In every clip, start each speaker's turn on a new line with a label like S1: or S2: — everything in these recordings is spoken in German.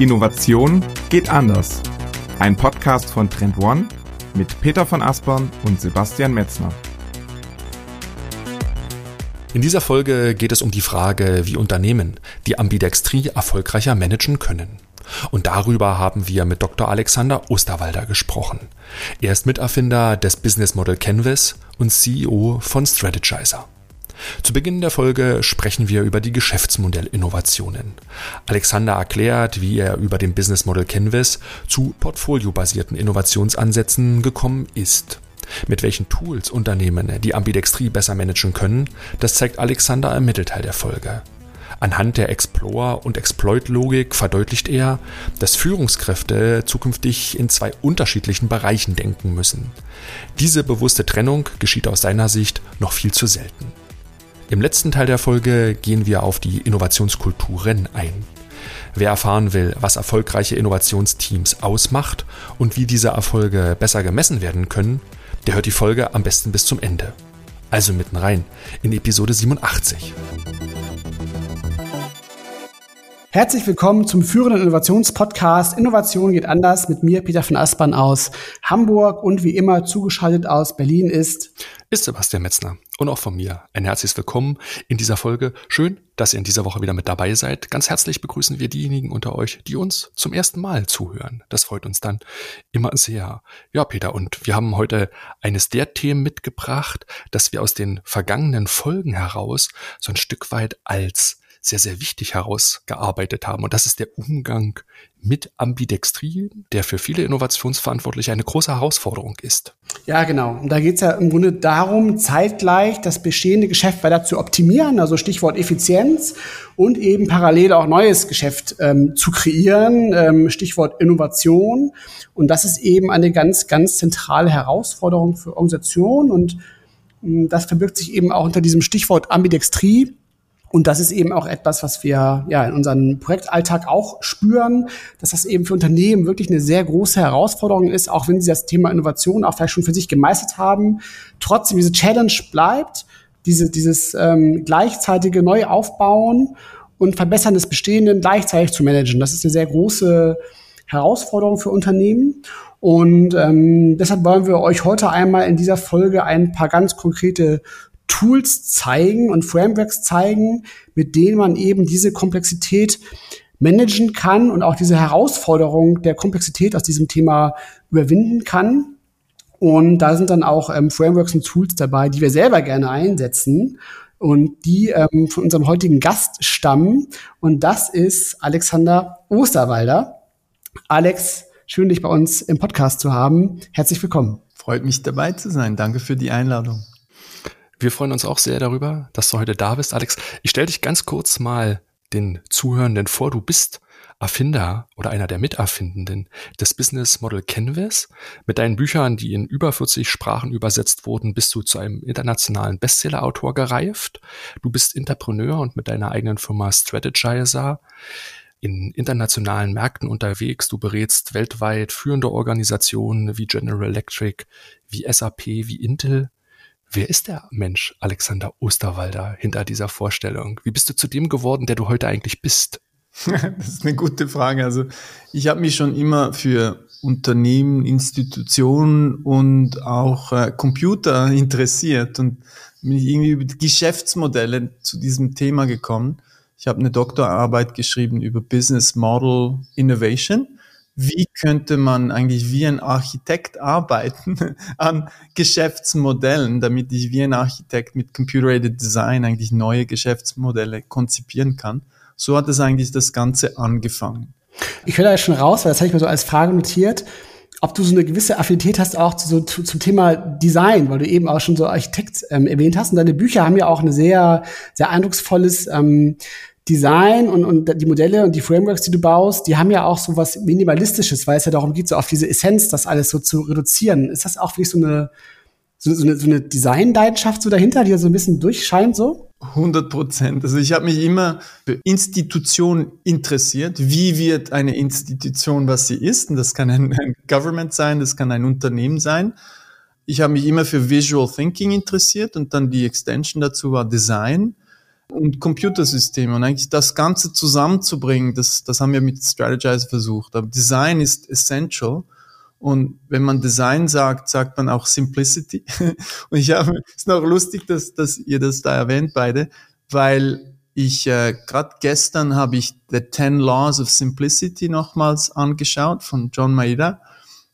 S1: Innovation geht anders. Ein Podcast von Trend One mit Peter von Aspern und Sebastian Metzner.
S2: In dieser Folge geht es um die Frage, wie Unternehmen die Ambidextrie erfolgreicher managen können. Und darüber haben wir mit Dr. Alexander Osterwalder gesprochen. Er ist Miterfinder des Business Model Canvas und CEO von Strategizer. Zu Beginn der Folge sprechen wir über die Geschäftsmodellinnovationen. Alexander erklärt, wie er über den Business Model Canvas zu portfoliobasierten Innovationsansätzen gekommen ist. Mit welchen Tools Unternehmen die Ambidextrie besser managen können, das zeigt Alexander im Mittelteil der Folge. Anhand der Explore- und Exploit-Logik verdeutlicht er, dass Führungskräfte zukünftig in zwei unterschiedlichen Bereichen denken müssen. Diese bewusste Trennung geschieht aus seiner Sicht noch viel zu selten. Im letzten Teil der Folge gehen wir auf die Innovationskulturen ein. Wer erfahren will, was erfolgreiche Innovationsteams ausmacht und wie diese Erfolge besser gemessen werden können, der hört die Folge am besten bis zum Ende. Also mitten rein in Episode 87.
S3: Herzlich willkommen zum führenden Innovationspodcast Innovation geht anders mit mir, Peter von Aspern aus Hamburg und wie immer zugeschaltet aus Berlin ist
S2: ist Sebastian Metzner und auch von mir ein herzliches Willkommen in dieser Folge. Schön, dass ihr in dieser Woche wieder mit dabei seid. Ganz herzlich begrüßen wir diejenigen unter euch, die uns zum ersten Mal zuhören. Das freut uns dann immer sehr. Ja, Peter, und wir haben heute eines der Themen mitgebracht, dass wir aus den vergangenen Folgen heraus so ein Stück weit als sehr, sehr wichtig herausgearbeitet haben. Und das ist der Umgang mit Ambidextrien, der für viele Innovationsverantwortliche eine große Herausforderung ist.
S3: Ja, genau. Und da geht es ja im Grunde darum, zeitgleich das bestehende Geschäft weiter zu optimieren, also Stichwort Effizienz, und eben parallel auch neues Geschäft ähm, zu kreieren, ähm, Stichwort Innovation. Und das ist eben eine ganz, ganz zentrale Herausforderung für Organisationen. Und mh, das verbirgt sich eben auch unter diesem Stichwort Ambidextrie. Und das ist eben auch etwas, was wir ja in unserem Projektalltag auch spüren, dass das eben für Unternehmen wirklich eine sehr große Herausforderung ist, auch wenn sie das Thema Innovation auch vielleicht schon für sich gemeistert haben. Trotzdem diese Challenge bleibt, diese, dieses ähm, gleichzeitige Neuaufbauen und Verbessern des Bestehenden gleichzeitig zu managen. Das ist eine sehr große Herausforderung für Unternehmen. Und ähm, deshalb wollen wir euch heute einmal in dieser Folge ein paar ganz konkrete Tools zeigen und Frameworks zeigen, mit denen man eben diese Komplexität managen kann und auch diese Herausforderung der Komplexität aus diesem Thema überwinden kann. Und da sind dann auch ähm, Frameworks und Tools dabei, die wir selber gerne einsetzen und die ähm, von unserem heutigen Gast stammen. Und das ist Alexander Osterwalder. Alex, schön dich bei uns im Podcast zu haben. Herzlich willkommen.
S4: Freut mich dabei zu sein. Danke für die Einladung.
S2: Wir freuen uns auch sehr darüber, dass du heute da bist, Alex. Ich stelle dich ganz kurz mal den Zuhörenden vor. Du bist Erfinder oder einer der Miterfindenden des Business Model Canvas. Mit deinen Büchern, die in über 40 Sprachen übersetzt wurden, bist du zu einem internationalen Bestseller-Autor gereift. Du bist Entrepreneur und mit deiner eigenen Firma Strategizer in internationalen Märkten unterwegs. Du berätst weltweit führende Organisationen wie General Electric, wie SAP, wie Intel. Wer ist der Mensch Alexander Osterwalder hinter dieser Vorstellung? Wie bist du zu dem geworden, der du heute eigentlich bist?
S4: das ist eine gute Frage. Also ich habe mich schon immer für Unternehmen, Institutionen und auch äh, Computer interessiert und bin irgendwie über Geschäftsmodelle zu diesem Thema gekommen. Ich habe eine Doktorarbeit geschrieben über Business Model Innovation wie könnte man eigentlich wie ein Architekt arbeiten an Geschäftsmodellen, damit ich wie ein Architekt mit Computer-Aided Design eigentlich neue Geschäftsmodelle konzipieren kann. So hat es eigentlich das Ganze angefangen.
S3: Ich höre da schon raus, weil das habe ich mir so als Frage notiert, ob du so eine gewisse Affinität hast auch zu, zu, zum Thema Design, weil du eben auch schon so Architekt ähm, erwähnt hast. Und deine Bücher haben ja auch eine sehr, sehr eindrucksvolles ähm, Design und, und die Modelle und die Frameworks, die du baust, die haben ja auch so was Minimalistisches, weil es ja darum geht, so auf diese Essenz das alles so zu reduzieren. Ist das auch wirklich so eine, so, so eine, so eine Design-Leidenschaft so dahinter, die ja so ein bisschen durchscheint so?
S4: 100 Prozent. Also ich habe mich immer für Institutionen interessiert. Wie wird eine Institution, was sie ist? Und das kann ein, ein Government sein, das kann ein Unternehmen sein. Ich habe mich immer für Visual Thinking interessiert und dann die Extension dazu war Design. Und Computersysteme und eigentlich das Ganze zusammenzubringen, das, das haben wir mit Strategize versucht. Aber Design ist essential. Und wenn man Design sagt, sagt man auch Simplicity. und ich habe, es ist noch lustig, dass, dass ihr das da erwähnt beide, weil ich äh, gerade gestern habe ich The Ten Laws of Simplicity nochmals angeschaut von John Maeda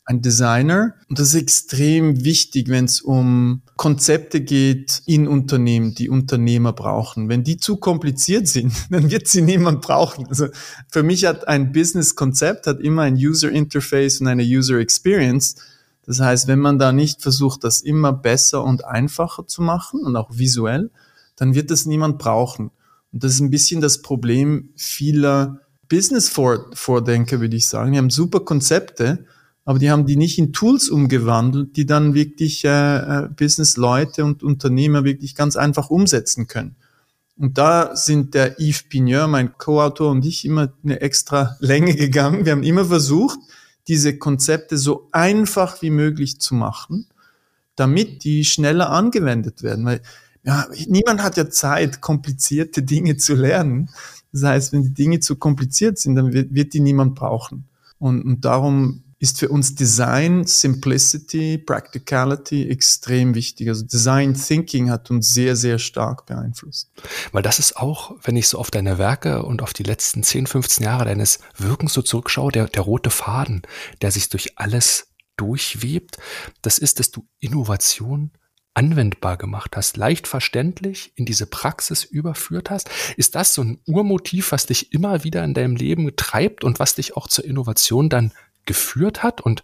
S4: ein Designer. Und das ist extrem wichtig, wenn es um Konzepte geht in Unternehmen, die Unternehmer brauchen. Wenn die zu kompliziert sind, dann wird sie niemand brauchen. Also für mich hat ein Business-Konzept hat immer ein User Interface und eine User Experience. Das heißt, wenn man da nicht versucht, das immer besser und einfacher zu machen und auch visuell, dann wird das niemand brauchen. Und das ist ein bisschen das Problem vieler Business-Vordenker, würde ich sagen. Die haben super Konzepte, aber die haben die nicht in Tools umgewandelt, die dann wirklich äh, äh, Business-Leute und Unternehmer wirklich ganz einfach umsetzen können. Und da sind der Yves Pigneur, mein Co-Autor und ich immer eine extra Länge gegangen. Wir haben immer versucht, diese Konzepte so einfach wie möglich zu machen, damit die schneller angewendet werden. Weil ja, niemand hat ja Zeit, komplizierte Dinge zu lernen. Das heißt, wenn die Dinge zu kompliziert sind, dann wird, wird die niemand brauchen. Und, und darum ist für uns Design, Simplicity, Practicality extrem wichtig. Also Design Thinking hat uns sehr, sehr stark beeinflusst.
S2: Weil das ist auch, wenn ich so auf deine Werke und auf die letzten 10, 15 Jahre deines Wirkens so zurückschaue, der, der rote Faden, der sich durch alles durchwebt, das ist, dass du Innovation anwendbar gemacht hast, leicht verständlich in diese Praxis überführt hast? Ist das so ein Urmotiv, was dich immer wieder in deinem Leben treibt und was dich auch zur Innovation dann geführt hat und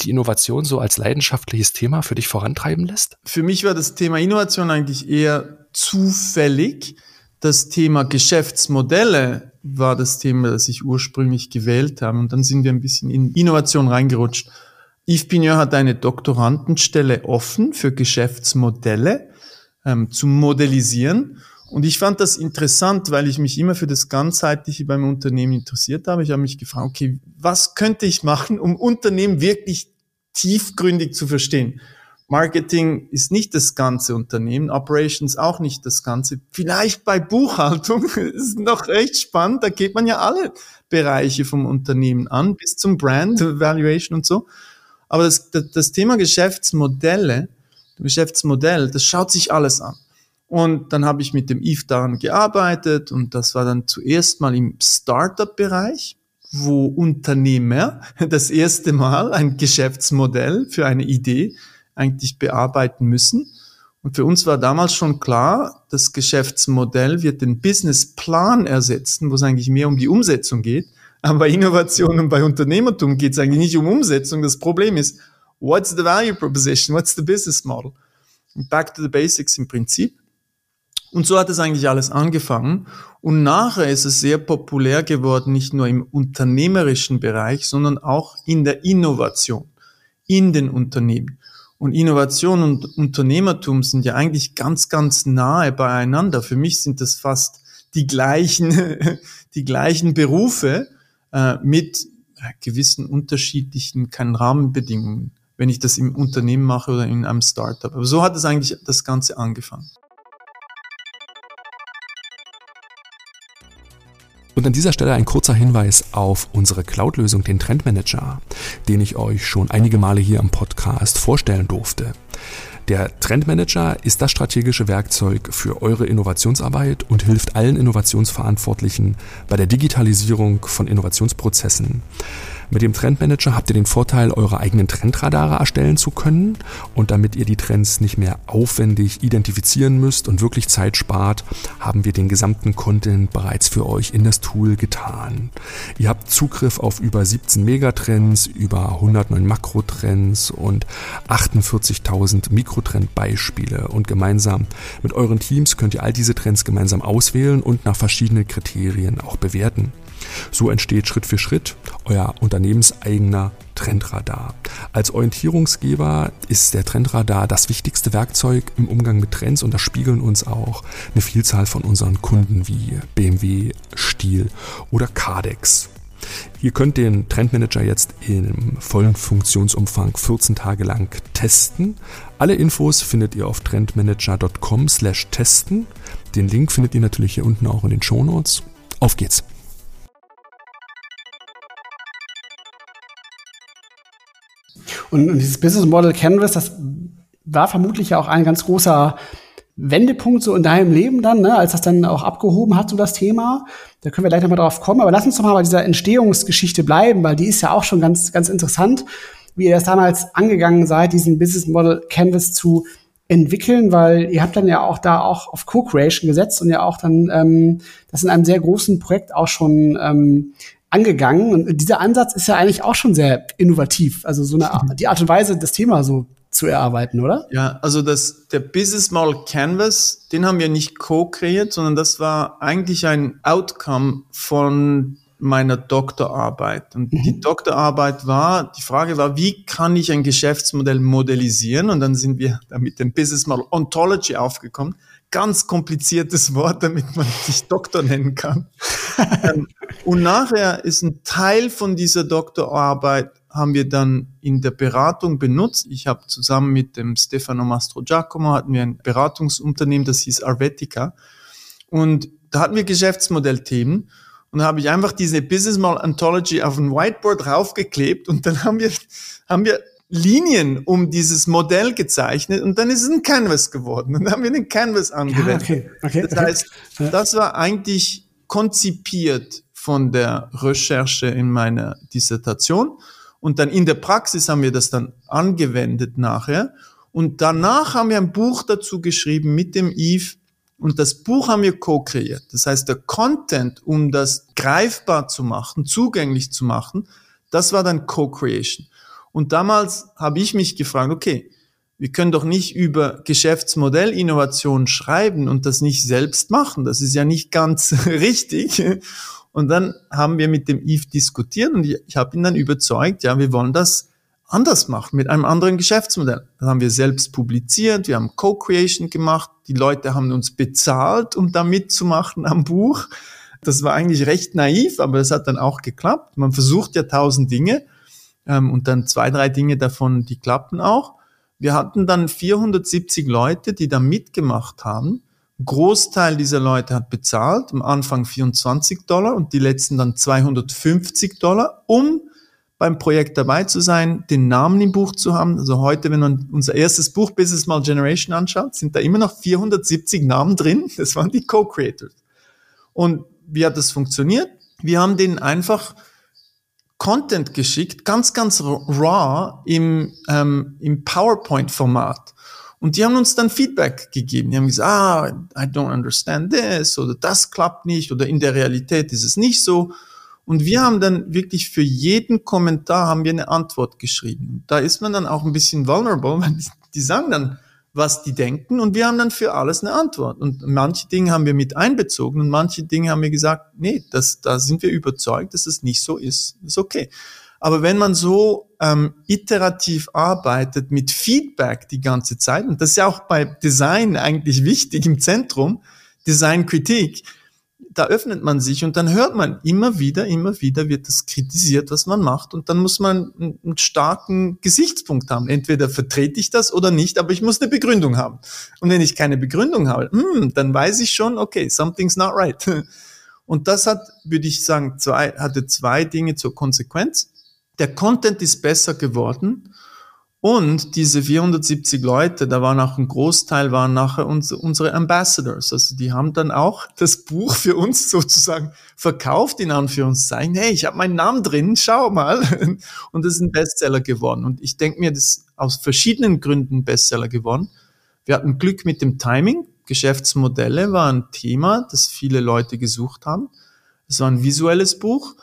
S2: die Innovation so als leidenschaftliches Thema für dich vorantreiben lässt?
S4: Für mich war das Thema Innovation eigentlich eher zufällig. Das Thema Geschäftsmodelle war das Thema, das ich ursprünglich gewählt habe. Und dann sind wir ein bisschen in Innovation reingerutscht. Yves Pigneur hat eine Doktorandenstelle offen für Geschäftsmodelle ähm, zu modellisieren. Und ich fand das interessant, weil ich mich immer für das Ganzheitliche beim Unternehmen interessiert habe. Ich habe mich gefragt, okay, was könnte ich machen, um Unternehmen wirklich tiefgründig zu verstehen? Marketing ist nicht das ganze Unternehmen, Operations auch nicht das ganze. Vielleicht bei Buchhaltung ist noch recht spannend, da geht man ja alle Bereiche vom Unternehmen an, bis zum Brand, Valuation und so. Aber das, das, Thema Geschäftsmodelle, Geschäftsmodell, das schaut sich alles an. Und dann habe ich mit dem Eve daran gearbeitet und das war dann zuerst mal im Startup-Bereich, wo Unternehmer das erste Mal ein Geschäftsmodell für eine Idee eigentlich bearbeiten müssen. Und für uns war damals schon klar, das Geschäftsmodell wird den Businessplan ersetzen, wo es eigentlich mehr um die Umsetzung geht. Aber bei Innovation und bei Unternehmertum geht es eigentlich nicht um Umsetzung. Das Problem ist, what's the value proposition? What's the business model? Back to the basics im Prinzip. Und so hat es eigentlich alles angefangen. Und nachher ist es sehr populär geworden, nicht nur im unternehmerischen Bereich, sondern auch in der Innovation, in den Unternehmen. Und Innovation und Unternehmertum sind ja eigentlich ganz, ganz nahe beieinander. Für mich sind das fast die gleichen, die gleichen Berufe äh, mit gewissen unterschiedlichen keinen Rahmenbedingungen, wenn ich das im Unternehmen mache oder in einem Startup. Aber so hat es eigentlich das Ganze angefangen.
S2: Und an dieser Stelle ein kurzer Hinweis auf unsere Cloud-Lösung, den Trendmanager, den ich euch schon einige Male hier im Podcast vorstellen durfte. Der Trendmanager ist das strategische Werkzeug für eure Innovationsarbeit und hilft allen Innovationsverantwortlichen bei der Digitalisierung von Innovationsprozessen. Mit dem Trendmanager habt ihr den Vorteil, eure eigenen Trendradare erstellen zu können und damit ihr die Trends nicht mehr aufwendig identifizieren müsst und wirklich Zeit spart, haben wir den gesamten Content bereits für euch in das Tool getan. Ihr habt Zugriff auf über 17 Megatrends, über 109 Makrotrends und 48.000 Mikrotrendbeispiele und gemeinsam mit euren Teams könnt ihr all diese Trends gemeinsam auswählen und nach verschiedenen Kriterien auch bewerten. So entsteht Schritt für Schritt euer unternehmenseigener Trendradar. Als Orientierungsgeber ist der Trendradar das wichtigste Werkzeug im Umgang mit Trends und das spiegeln uns auch eine Vielzahl von unseren Kunden wie BMW, Stiel oder Cardex. Ihr könnt den Trendmanager jetzt im vollen Funktionsumfang 14 Tage lang testen. Alle Infos findet ihr auf trendmanager.com slash testen. Den Link findet ihr natürlich hier unten auch in den Show Notes. Auf geht's!
S3: Und dieses Business Model Canvas, das war vermutlich ja auch ein ganz großer Wendepunkt so in deinem Leben dann, ne, als das dann auch abgehoben hat, so das Thema. Da können wir gleich nochmal drauf kommen. Aber lass uns doch mal bei dieser Entstehungsgeschichte bleiben, weil die ist ja auch schon ganz, ganz interessant, wie ihr das damals angegangen seid, diesen Business Model Canvas zu entwickeln, weil ihr habt dann ja auch da auch auf Co-Creation gesetzt und ja auch dann ähm, das in einem sehr großen Projekt auch schon ähm, angegangen. Und dieser Ansatz ist ja eigentlich auch schon sehr innovativ. Also so eine die Art und Weise, das Thema so zu erarbeiten, oder?
S4: Ja, also das, der Business Model Canvas, den haben wir nicht co-kreiert, sondern das war eigentlich ein Outcome von meiner Doktorarbeit. Und mhm. die Doktorarbeit war, die Frage war, wie kann ich ein Geschäftsmodell modellisieren? Und dann sind wir da mit dem Business Model Ontology aufgekommen. Ganz kompliziertes Wort, damit man sich Doktor nennen kann. Ähm, und nachher ist ein Teil von dieser Doktorarbeit haben wir dann in der Beratung benutzt. Ich habe zusammen mit dem Stefano Mastro Giacomo hatten wir ein Beratungsunternehmen, das hieß Arvetica. Und da hatten wir Geschäftsmodellthemen. Und da habe ich einfach diese Business Model Anthology auf ein Whiteboard raufgeklebt und dann haben wir, haben wir Linien um dieses Modell gezeichnet und dann ist es ein Canvas geworden. Und dann haben wir den Canvas angewendet. Ja, okay, okay, das heißt, das war eigentlich konzipiert von der Recherche in meiner Dissertation. Und dann in der Praxis haben wir das dann angewendet nachher. Und danach haben wir ein Buch dazu geschrieben mit dem Eve. Und das Buch haben wir co-kreiert. Das heißt, der Content, um das greifbar zu machen, zugänglich zu machen, das war dann Co-Creation. Und damals habe ich mich gefragt, okay, wir können doch nicht über Geschäftsmodellinnovation schreiben und das nicht selbst machen. Das ist ja nicht ganz richtig. Und dann haben wir mit dem Yves diskutiert und ich, habe ihn dann überzeugt, ja, wir wollen das anders machen, mit einem anderen Geschäftsmodell. Dann haben wir selbst publiziert, wir haben Co-Creation gemacht, die Leute haben uns bezahlt, um da mitzumachen am Buch. Das war eigentlich recht naiv, aber es hat dann auch geklappt. Man versucht ja tausend Dinge ähm, und dann zwei, drei Dinge davon, die klappen auch. Wir hatten dann 470 Leute, die da mitgemacht haben Großteil dieser Leute hat bezahlt, am Anfang 24 Dollar und die letzten dann 250 Dollar, um beim Projekt dabei zu sein, den Namen im Buch zu haben. Also heute, wenn man unser erstes Buch Business Mal Generation anschaut, sind da immer noch 470 Namen drin. Das waren die Co-Creators. Und wie hat das funktioniert? Wir haben denen einfach Content geschickt, ganz, ganz raw im, ähm, im PowerPoint-Format. Und die haben uns dann Feedback gegeben. Die haben gesagt, ah, I don't understand this oder das klappt nicht oder in der Realität ist es nicht so. Und wir haben dann wirklich für jeden Kommentar haben wir eine Antwort geschrieben. Da ist man dann auch ein bisschen vulnerable, weil die sagen dann, was die denken und wir haben dann für alles eine Antwort. Und manche Dinge haben wir mit einbezogen und manche Dinge haben wir gesagt, nee, das, da sind wir überzeugt, dass es nicht so ist. Ist okay. Aber wenn man so ähm, iterativ arbeitet mit Feedback die ganze Zeit, und das ist ja auch bei Design eigentlich wichtig im Zentrum, Designkritik, da öffnet man sich und dann hört man immer wieder, immer wieder wird das kritisiert, was man macht und dann muss man einen starken Gesichtspunkt haben. Entweder vertrete ich das oder nicht, aber ich muss eine Begründung haben. Und wenn ich keine Begründung habe, hm, dann weiß ich schon, okay, something's not right. Und das hat, würde ich sagen, zwei, hatte zwei Dinge zur Konsequenz der Content ist besser geworden und diese 470 Leute, da waren auch ein Großteil, waren nachher uns, unsere Ambassadors. Also die haben dann auch das Buch für uns sozusagen verkauft, in Anführungszeichen. Hey, ich habe meinen Namen drin, schau mal. Und das ist ein Bestseller geworden. Und ich denke mir, das ist aus verschiedenen Gründen Bestseller geworden. Wir hatten Glück mit dem Timing. Geschäftsmodelle war ein Thema, das viele Leute gesucht haben. Es war ein visuelles Buch,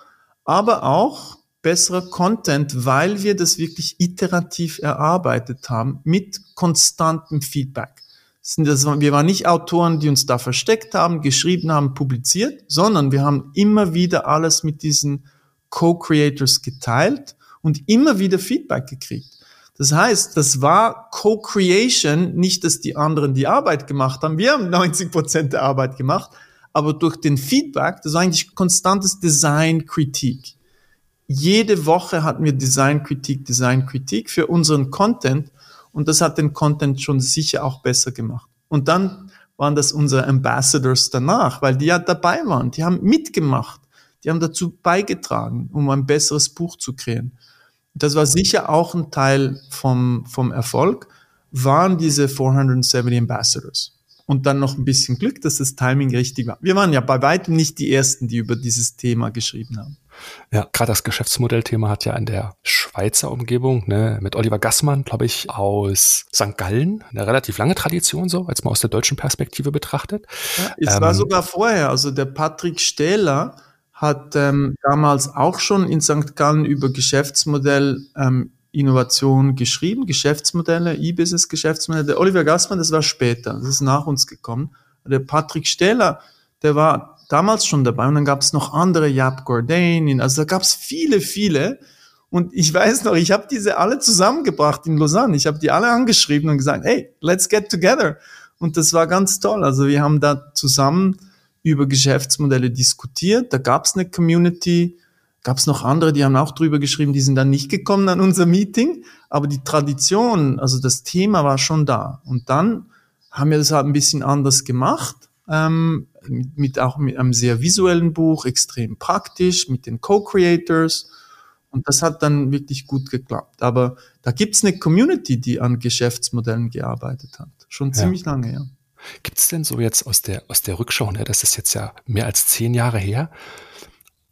S4: aber auch besserer Content, weil wir das wirklich iterativ erarbeitet haben mit konstantem Feedback. wir waren nicht Autoren, die uns da versteckt haben, geschrieben haben, publiziert, sondern wir haben immer wieder alles mit diesen Co-Creators geteilt und immer wieder Feedback gekriegt. Das heißt, das war Co-Creation, nicht, dass die anderen die Arbeit gemacht haben. Wir haben 90 Prozent der Arbeit gemacht, aber durch den Feedback, das war eigentlich konstantes Design-Kritik. Jede Woche hatten wir Designkritik, Designkritik für unseren Content und das hat den Content schon sicher auch besser gemacht. Und dann waren das unsere Ambassadors danach, weil die ja dabei waren, die haben mitgemacht, die haben dazu beigetragen, um ein besseres Buch zu kreieren. Das war sicher auch ein Teil vom, vom Erfolg, waren diese 470 Ambassadors. Und dann noch ein bisschen Glück, dass das Timing richtig war. Wir waren ja bei weitem nicht die Ersten, die über dieses Thema geschrieben haben.
S2: Ja, gerade das Geschäftsmodellthema hat ja in der Schweizer Umgebung ne, mit Oliver Gassmann, glaube ich, aus St. Gallen eine relativ lange Tradition, so als man aus der deutschen Perspektive betrachtet.
S4: Ja, es ähm, war sogar vorher, also der Patrick Stähler hat ähm, damals auch schon in St. Gallen über Geschäftsmodell ähm, Innovation geschrieben, Geschäftsmodelle, E-Business Geschäftsmodelle. Der Oliver Gassmann, das war später, das ist nach uns gekommen. Der Patrick Stähler, der war damals schon dabei und dann gab es noch andere, Jap Gordain, also da gab es viele, viele. Und ich weiß noch, ich habe diese alle zusammengebracht in Lausanne. Ich habe die alle angeschrieben und gesagt, hey, let's get together. Und das war ganz toll. Also wir haben da zusammen über Geschäftsmodelle diskutiert. Da gab es eine Community, gab es noch andere, die haben auch drüber geschrieben, die sind dann nicht gekommen an unser Meeting. Aber die Tradition, also das Thema war schon da. Und dann haben wir das halt ein bisschen anders gemacht. Ähm, mit, mit auch mit einem sehr visuellen Buch, extrem praktisch, mit den Co-Creators. Und das hat dann wirklich gut geklappt. Aber da gibt's eine Community, die an Geschäftsmodellen gearbeitet hat. Schon ziemlich ja. lange, ja.
S2: Gibt es denn so jetzt aus der, aus der Rückschau, ne, das ist jetzt ja mehr als zehn Jahre her,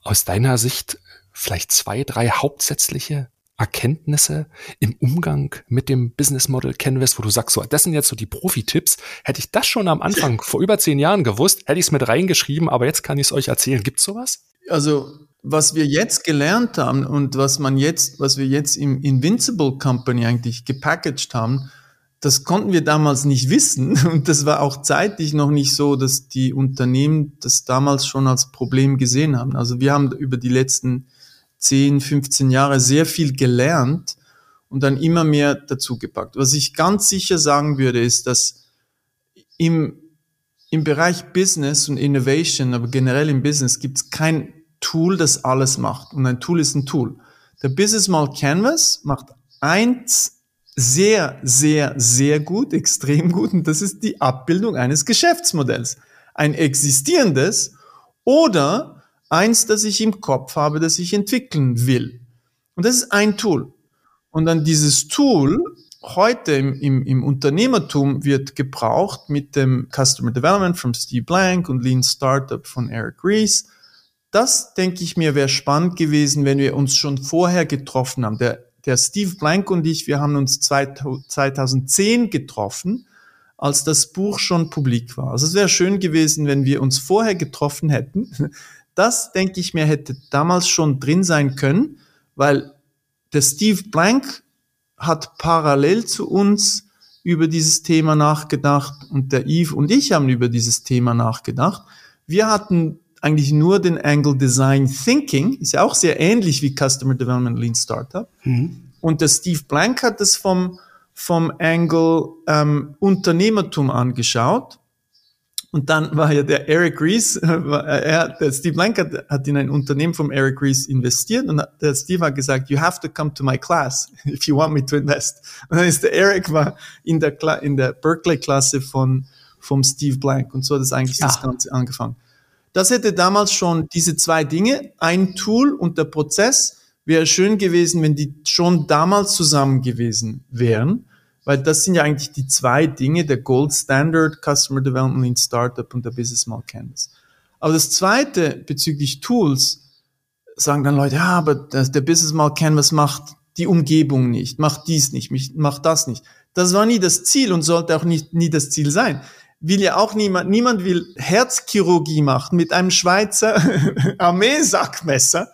S2: aus deiner Sicht vielleicht zwei, drei hauptsätzliche Erkenntnisse im Umgang mit dem Business Model Canvas, wo du sagst, so, das sind jetzt so die Profi-Tipps. Hätte ich das schon am Anfang vor über zehn Jahren gewusst, hätte ich es mit reingeschrieben, aber jetzt kann ich es euch erzählen. Gibt's sowas?
S4: Also, was wir jetzt gelernt haben und was man jetzt, was wir jetzt im Invincible Company eigentlich gepackaged haben, das konnten wir damals nicht wissen. Und das war auch zeitlich noch nicht so, dass die Unternehmen das damals schon als Problem gesehen haben. Also wir haben über die letzten 10, 15 Jahre sehr viel gelernt und dann immer mehr dazu gepackt. Was ich ganz sicher sagen würde, ist, dass im, im Bereich Business und Innovation, aber generell im Business gibt es kein Tool, das alles macht. Und ein Tool ist ein Tool. Der Business Model Canvas macht eins sehr, sehr, sehr gut, extrem gut, und das ist die Abbildung eines Geschäftsmodells. Ein existierendes oder eins, das ich im Kopf habe, das ich entwickeln will. Und das ist ein Tool. Und dann dieses Tool heute im, im, im Unternehmertum wird gebraucht mit dem Customer Development von Steve Blank und Lean Startup von Eric Ries. Das, denke ich mir, wäre spannend gewesen, wenn wir uns schon vorher getroffen haben. Der, der Steve Blank und ich, wir haben uns 2010 getroffen, als das Buch schon publik war. Also es wäre schön gewesen, wenn wir uns vorher getroffen hätten, das, denke ich mir, hätte damals schon drin sein können, weil der Steve Blank hat parallel zu uns über dieses Thema nachgedacht und der Eve und ich haben über dieses Thema nachgedacht. Wir hatten eigentlich nur den Angle Design Thinking, ist ja auch sehr ähnlich wie Customer Development Lean Startup. Mhm. Und der Steve Blank hat es vom, vom Angle ähm, Unternehmertum angeschaut und dann war ja der Eric Rees, er, der Steve Blank hat, in ein Unternehmen vom Eric Rees investiert und der Steve hat gesagt, you have to come to my class if you want me to invest. Und dann ist der Eric war in der, in der Berkeley-Klasse von, vom Steve Blank und so hat es eigentlich ja. das Ganze angefangen. Das hätte damals schon diese zwei Dinge, ein Tool und der Prozess, wäre schön gewesen, wenn die schon damals zusammen gewesen wären weil das sind ja eigentlich die zwei Dinge, der Gold Standard Customer Development in Startup und der Business Model Canvas. Aber das zweite bezüglich Tools, sagen dann Leute, ja, aber der Business Model Canvas macht die Umgebung nicht, macht dies nicht, macht das nicht. Das war nie das Ziel und sollte auch nicht, nie das Ziel sein. Will ja auch niemand, niemand will Herzchirurgie machen mit einem Schweizer Armeesackmesser,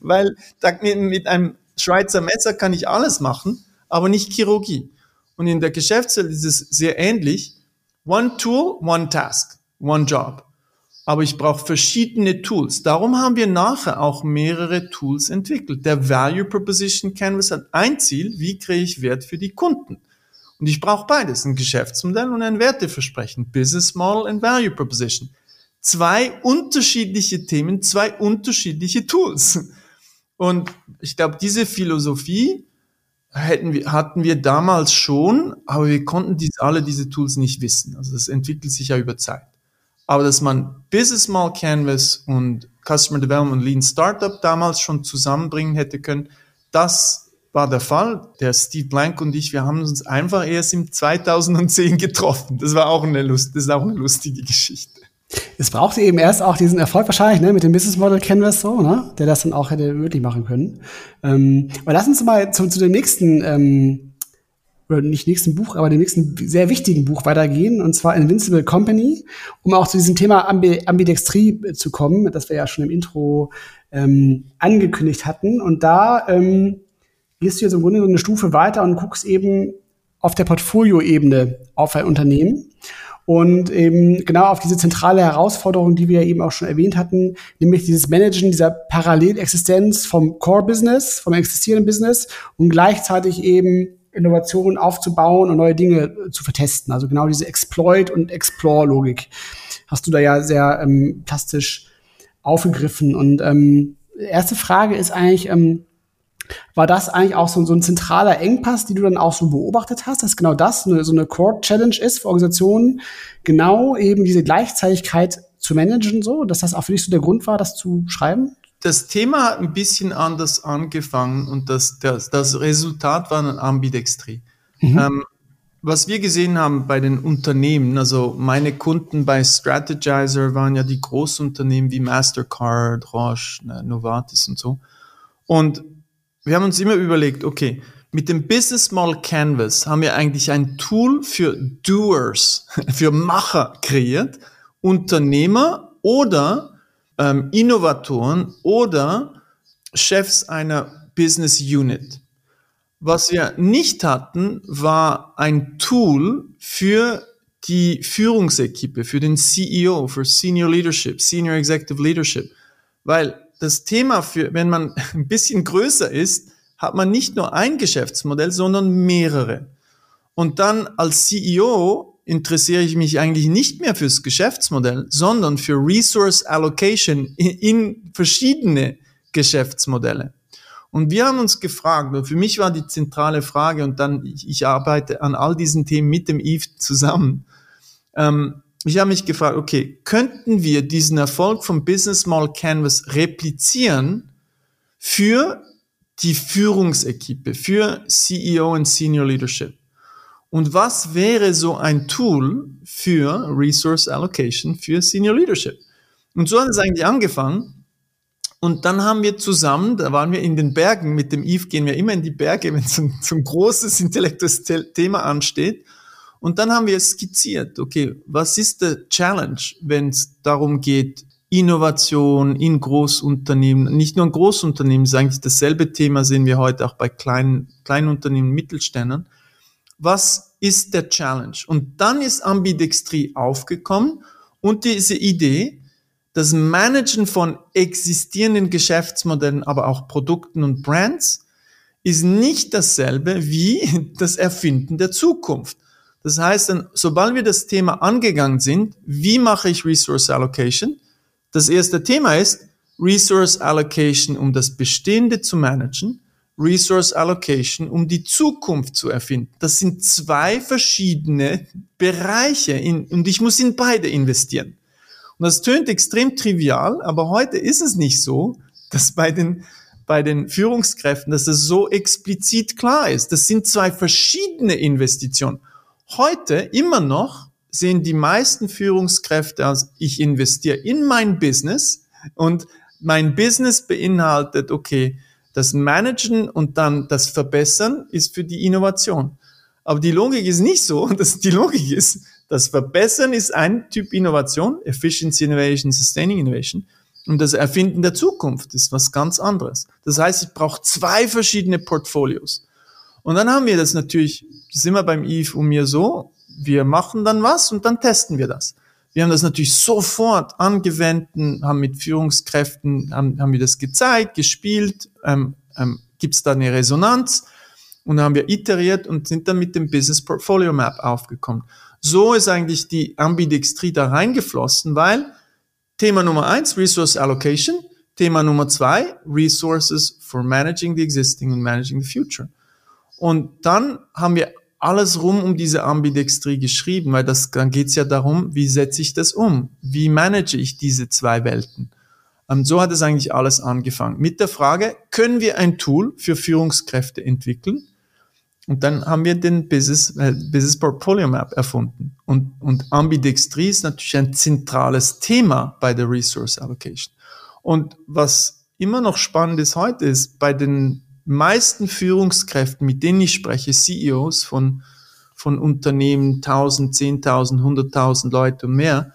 S4: weil mit einem Schweizer Messer kann ich alles machen, aber nicht Chirurgie. Und in der Geschäftswelt ist es sehr ähnlich. One tool, one task, one job. Aber ich brauche verschiedene Tools. Darum haben wir nachher auch mehrere Tools entwickelt. Der Value Proposition Canvas hat ein Ziel, wie kriege ich Wert für die Kunden? Und ich brauche beides, ein Geschäftsmodell und ein Werteversprechen. Business Model und Value Proposition. Zwei unterschiedliche Themen, zwei unterschiedliche Tools. Und ich glaube, diese Philosophie hätten wir, hatten wir damals schon, aber wir konnten dies, alle diese Tools nicht wissen. Also das entwickelt sich ja über Zeit. Aber dass man Business Model Canvas und Customer Development Lean Startup damals schon zusammenbringen hätte können, das war der Fall. Der Steve Blank und ich, wir haben uns einfach erst im 2010 getroffen. Das war auch eine Lust, das ist auch eine lustige Geschichte.
S3: Es brauchte eben erst auch diesen Erfolg wahrscheinlich, ne, mit dem Business Model Canvas so, ne, der das dann auch hätte möglich machen können. Ähm, aber lass uns mal zu, zu dem nächsten, ähm, oder nicht nächsten Buch, aber dem nächsten sehr wichtigen Buch weitergehen, und zwar Invincible Company, um auch zu diesem Thema Ambi Ambidextrie zu kommen, das wir ja schon im Intro ähm, angekündigt hatten. Und da ähm, gehst du jetzt im Grunde so eine Stufe weiter und guckst eben auf der Portfolioebene auf ein Unternehmen und eben genau auf diese zentrale Herausforderung, die wir eben auch schon erwähnt hatten, nämlich dieses Managen dieser Parallelexistenz vom Core-Business, vom existierenden Business und gleichzeitig eben Innovationen aufzubauen und neue Dinge zu vertesten. Also genau diese Exploit- und Explore-Logik hast du da ja sehr ähm, plastisch aufgegriffen. Und ähm, erste Frage ist eigentlich, ähm, war das eigentlich auch so, so ein zentraler Engpass, die du dann auch so beobachtet hast, dass genau das eine, so eine Core-Challenge ist für Organisationen, genau eben diese Gleichzeitigkeit zu managen, so, dass das auch für dich so der Grund war, das zu schreiben?
S4: Das Thema hat ein bisschen anders angefangen und das, das, das Resultat war eine Ambidextrie. Mhm. Ähm, was wir gesehen haben bei den Unternehmen, also meine Kunden bei Strategizer waren ja die Großunternehmen wie Mastercard, Roche, ne, Novartis und so. Und wir haben uns immer überlegt, okay, mit dem Business Model Canvas haben wir eigentlich ein Tool für Doers, für Macher kreiert, Unternehmer oder ähm, Innovatoren oder Chefs einer Business Unit. Was wir nicht hatten, war ein Tool für die Führungsequipe, für den CEO, für Senior Leadership, Senior Executive Leadership. Weil das Thema für, wenn man ein bisschen größer ist, hat man nicht nur ein Geschäftsmodell, sondern mehrere. Und dann als CEO interessiere ich mich eigentlich nicht mehr fürs Geschäftsmodell, sondern für Resource Allocation in, verschiedene Geschäftsmodelle. Und wir haben uns gefragt, und für mich war die zentrale Frage, und dann, ich, ich arbeite an all diesen Themen mit dem Eve zusammen, ähm, ich habe mich gefragt, okay, könnten wir diesen Erfolg vom Business Model Canvas replizieren für die Führungsequipe, für CEO und Senior Leadership? Und was wäre so ein Tool für Resource Allocation für Senior Leadership? Und so hat es eigentlich angefangen. Und dann haben wir zusammen, da waren wir in den Bergen, mit dem Eve gehen wir immer in die Berge, wenn so so ein großes intellektuelles Thema ansteht. Und dann haben wir skizziert, okay, was ist der Challenge, wenn es darum geht, Innovation in Großunternehmen, nicht nur in Großunternehmen, ist eigentlich dasselbe Thema, sehen wir heute auch bei kleinen, kleinen Unternehmen, Mittelständern. Was ist der Challenge? Und dann ist Ambidextrie aufgekommen und diese Idee, das Managen von existierenden Geschäftsmodellen, aber auch Produkten und Brands ist nicht dasselbe wie das Erfinden der Zukunft. Das heißt, dann, sobald wir das Thema angegangen sind, wie mache ich Resource Allocation? Das erste Thema ist Resource Allocation, um das Bestehende zu managen, Resource Allocation, um die Zukunft zu erfinden. Das sind zwei verschiedene Bereiche in, und ich muss in beide investieren. Und das tönt extrem trivial, aber heute ist es nicht so, dass bei den, bei den Führungskräften, dass das so explizit klar ist. Das sind zwei verschiedene Investitionen. Heute immer noch sehen die meisten Führungskräfte als, ich investiere in mein Business und mein Business beinhaltet, okay, das Managen und dann das Verbessern ist für die Innovation. Aber die Logik ist nicht so. dass die Logik ist, das Verbessern ist ein Typ Innovation, Efficiency Innovation, Sustaining Innovation. Und das Erfinden der Zukunft ist was ganz anderes. Das heißt, ich brauche zwei verschiedene Portfolios. Und dann haben wir das natürlich, ist immer beim Eve und mir so, wir machen dann was und dann testen wir das. Wir haben das natürlich sofort angewendet, haben mit Führungskräften, haben, haben wir das gezeigt, gespielt, ähm, ähm, gibt es da eine Resonanz und dann haben wir iteriert und sind dann mit dem Business Portfolio Map aufgekommen. So ist eigentlich die Ambidextrie da reingeflossen, weil Thema Nummer eins, Resource Allocation, Thema Nummer zwei, Resources for managing the existing and managing the future. Und dann haben wir alles rum um diese Ambidextrie geschrieben, weil das, dann geht's ja darum, wie setze ich das um? Wie manage ich diese zwei Welten? Ähm, so hat es eigentlich alles angefangen. Mit der Frage, können wir ein Tool für Führungskräfte entwickeln? Und dann haben wir den Business, äh, Business Portfolio Map erfunden. Und, und Ambidextrie ist natürlich ein zentrales Thema bei der Resource Allocation. Und was immer noch spannend ist heute ist, bei den meisten Führungskräften, mit denen ich spreche, CEOs von, von Unternehmen, 1000, 10.000, 100.000 Leute und mehr,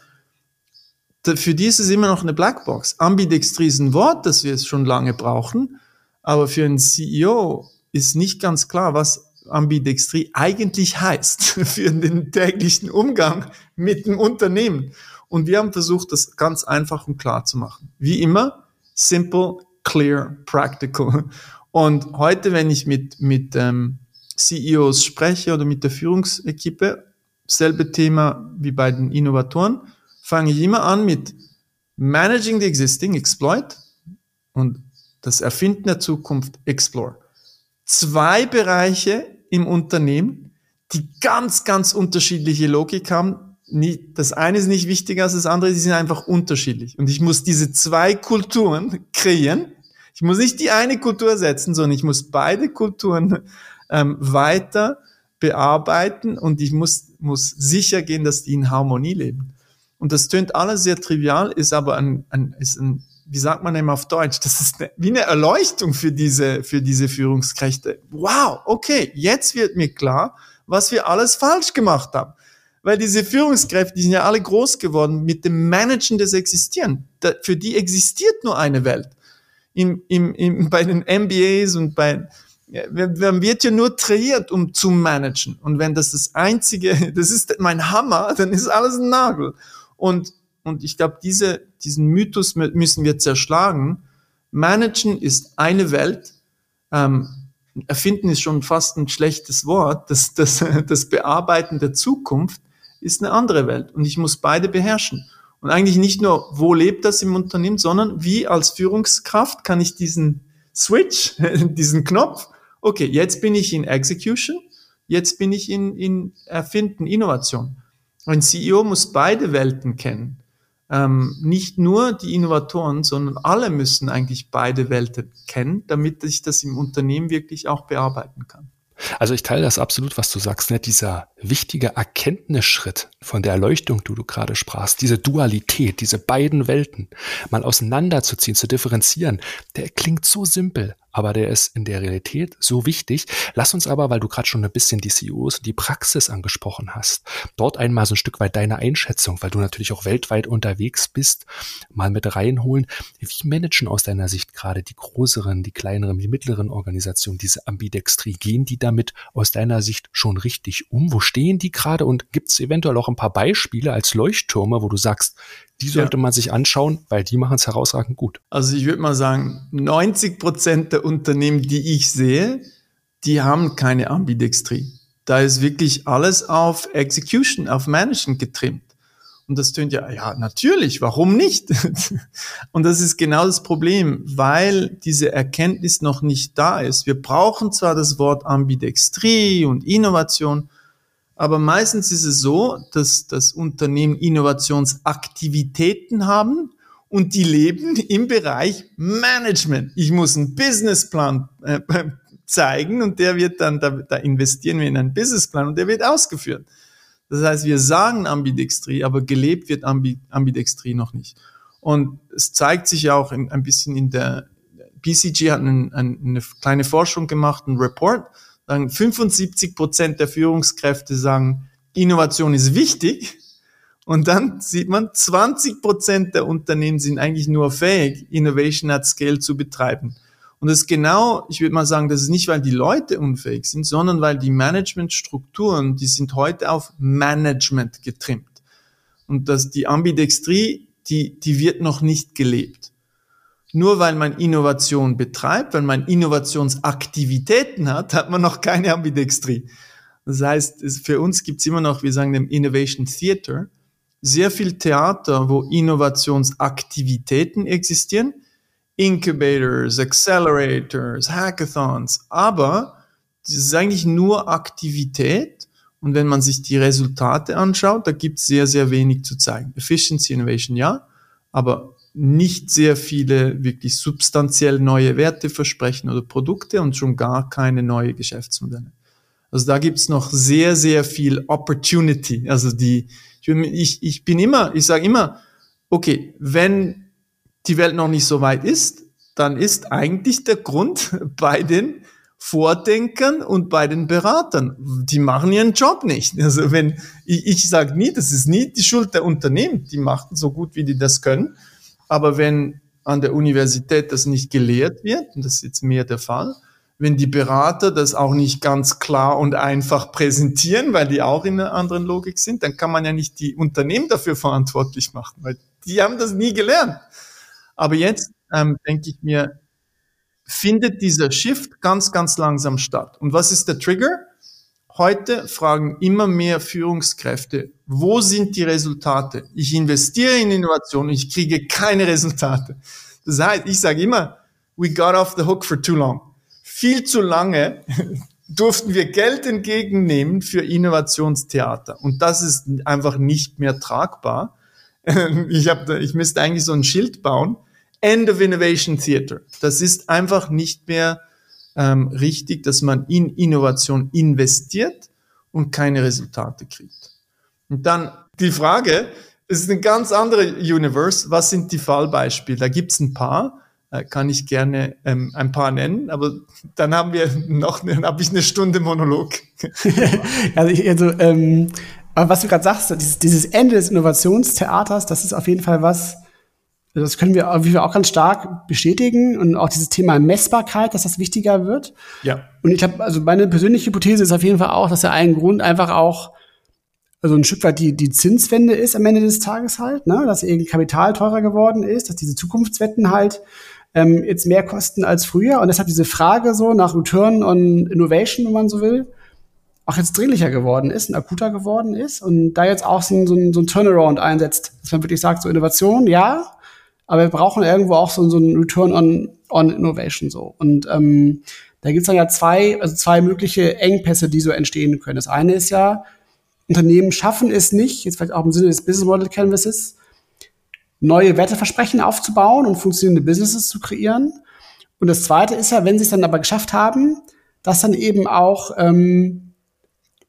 S4: für die ist es immer noch eine Blackbox. Ambidextrie ist ein Wort, das wir schon lange brauchen, aber für einen CEO ist nicht ganz klar, was Ambidextrie eigentlich heißt für den täglichen Umgang mit dem Unternehmen. Und wir haben versucht, das ganz einfach und klar zu machen. Wie immer, simple, clear, practical. Und heute, wenn ich mit, mit ähm, CEOs spreche oder mit der Führungsequipe, selbe Thema wie bei den Innovatoren, fange ich immer an mit Managing the Existing, Exploit und das Erfinden der Zukunft, Explore. Zwei Bereiche im Unternehmen, die ganz, ganz unterschiedliche Logik haben. Das eine ist nicht wichtiger als das andere, die sind einfach unterschiedlich. Und ich muss diese zwei Kulturen kreieren. Ich muss nicht die eine Kultur setzen, sondern ich muss beide Kulturen ähm, weiter bearbeiten und ich muss, muss sicher gehen, dass die in Harmonie leben. Und das tönt alles sehr trivial, ist aber ein, ein, ist ein wie sagt man eben auf Deutsch? Das ist eine, wie eine Erleuchtung für diese, für diese Führungskräfte. Wow, okay, jetzt wird mir klar, was wir alles falsch gemacht haben. Weil diese Führungskräfte, die sind ja alle groß geworden mit dem Managen des Existieren. Da, für die existiert nur eine Welt. Im, im, im, bei den MBAs und bei, man wird ja nur trainiert, um zu managen. Und wenn das das einzige, das ist mein Hammer, dann ist alles ein Nagel. Und, und ich glaube, diese, diesen Mythos müssen wir zerschlagen. Managen ist eine Welt. Ähm, erfinden ist schon fast ein schlechtes Wort. Das, das, das Bearbeiten der Zukunft ist eine andere Welt. Und ich muss beide beherrschen. Und eigentlich nicht nur, wo lebt das im Unternehmen, sondern wie als Führungskraft kann ich diesen Switch, diesen Knopf, okay, jetzt bin ich in Execution, jetzt bin ich in, in Erfinden, Innovation. Ein CEO muss beide Welten kennen. Ähm, nicht nur die Innovatoren, sondern alle müssen eigentlich beide Welten kennen, damit ich das im Unternehmen wirklich auch bearbeiten kann.
S2: Also ich teile das absolut, was du sagst. Ne? Dieser wichtige Erkenntnisschritt von der Erleuchtung, du du gerade sprachst, diese Dualität, diese beiden Welten mal auseinanderzuziehen, zu differenzieren, der klingt so simpel, aber der ist in der Realität so wichtig. Lass uns aber, weil du gerade schon ein bisschen die CEOs und die Praxis angesprochen hast, dort einmal so ein Stück weit deine Einschätzung, weil du natürlich auch weltweit unterwegs bist, mal mit reinholen. Wie managen aus deiner Sicht gerade die größeren, die kleineren, die mittleren Organisationen diese Ambidextrie? Gehen die damit aus deiner Sicht schon richtig um? Wo stehen die gerade? Und gibt es eventuell auch ein paar Beispiele als Leuchttürme, wo du sagst, die sollte ja. man sich anschauen, weil die machen es herausragend gut.
S4: Also ich würde mal sagen, 90 Prozent der Unternehmen, die ich sehe, die haben keine Ambidextrie. Da ist wirklich alles auf Execution, auf Management getrimmt. Und das tönt ja, ja, natürlich, warum nicht? und das ist genau das Problem, weil diese Erkenntnis noch nicht da ist. Wir brauchen zwar das Wort Ambidextrie und Innovation, aber meistens ist es so, dass das Unternehmen Innovationsaktivitäten haben und die leben im Bereich Management. Ich muss einen Businessplan äh, zeigen und der wird dann, da, da investieren wir in einen Businessplan und der wird ausgeführt. Das heißt, wir sagen Ambidextrie, aber gelebt wird Ambi, Ambidextrie noch nicht. Und es zeigt sich ja auch in, ein bisschen in der, BCG hat einen, eine kleine Forschung gemacht, einen Report, sagen 75 Prozent der Führungskräfte sagen, Innovation ist wichtig. Und dann sieht man, 20 Prozent der Unternehmen sind eigentlich nur fähig, Innovation at Scale zu betreiben. Und das ist genau, ich würde mal sagen, das ist nicht, weil die Leute unfähig sind, sondern weil die Managementstrukturen, die sind heute auf Management getrimmt. Und dass die Ambidextrie, die, die wird noch nicht gelebt nur weil man Innovation betreibt, weil man Innovationsaktivitäten hat, hat man noch keine Ambidextrie. Das heißt, für uns gibt's immer noch, wir sagen dem Innovation Theater, sehr viel Theater, wo Innovationsaktivitäten existieren, Incubators, Accelerators, Hackathons, aber es ist eigentlich nur Aktivität und wenn man sich die Resultate anschaut, da gibt es sehr, sehr wenig zu zeigen. Efficiency Innovation ja, aber nicht sehr viele wirklich substanziell neue Werte versprechen oder Produkte und schon gar keine neue Geschäftsmodelle. Also da gibt's noch sehr, sehr viel Opportunity. Also die, ich, ich bin immer, ich sage immer, okay, wenn die Welt noch nicht so weit ist, dann ist eigentlich der Grund bei den Vordenkern und bei den Beratern. Die machen ihren Job nicht. Also wenn ich, ich sage nie, das ist nie die Schuld der Unternehmen. Die machen so gut, wie die das können. Aber wenn an der Universität das nicht gelehrt wird, und das ist jetzt mehr der Fall, wenn die Berater das auch nicht ganz klar und einfach präsentieren, weil die auch in einer anderen Logik sind, dann kann man ja nicht die Unternehmen dafür verantwortlich machen, weil die haben das nie gelernt. Aber jetzt ähm, denke ich mir, findet dieser Shift ganz, ganz langsam statt. Und was ist der Trigger? Heute fragen immer mehr Führungskräfte, wo sind die Resultate? Ich investiere in Innovation, ich kriege keine Resultate. Das heißt, ich sage immer, we got off the hook for too long. Viel zu lange durften wir Geld entgegennehmen für Innovationstheater. Und das ist einfach nicht mehr tragbar. Ich, hab, ich müsste eigentlich so ein Schild bauen. End of Innovation Theater. Das ist einfach nicht mehr ähm, richtig, dass man in Innovation investiert und keine Resultate kriegt. Und dann die Frage, es ist ein ganz anderer Universe, was sind die Fallbeispiele? Da gibt's ein paar, äh, kann ich gerne ähm, ein paar nennen, aber dann haben wir noch, dann habe ich eine Stunde Monolog.
S3: also, ich, also ähm, aber was du gerade sagst, dieses, dieses Ende des Innovationstheaters, das ist auf jeden Fall was, das können wir, auch ganz stark bestätigen und auch dieses Thema Messbarkeit, dass das wichtiger wird.
S4: Ja.
S3: Und ich habe, also meine persönliche Hypothese ist auf jeden Fall auch, dass ja ein Grund einfach auch also ein Stück weit die, die Zinswende ist am Ende des Tages halt, ne? dass irgendwie Kapital teurer geworden ist, dass diese Zukunftswetten halt ähm, jetzt mehr kosten als früher und deshalb diese Frage so nach Return on Innovation, wenn man so will, auch jetzt dringlicher geworden ist und akuter geworden ist und da jetzt auch so ein, so ein, so ein Turnaround einsetzt, dass man wirklich sagt, so Innovation, ja, aber wir brauchen irgendwo auch so, so einen Return on, on Innovation so. Und ähm, da gibt's dann ja zwei, also zwei mögliche Engpässe, die so entstehen können. Das eine ist ja, Unternehmen schaffen es nicht, jetzt vielleicht auch im Sinne des Business Model Canvases, neue Werteversprechen aufzubauen und funktionierende Businesses zu kreieren. Und das zweite ist ja, wenn sie es dann aber geschafft haben, das dann eben auch ähm,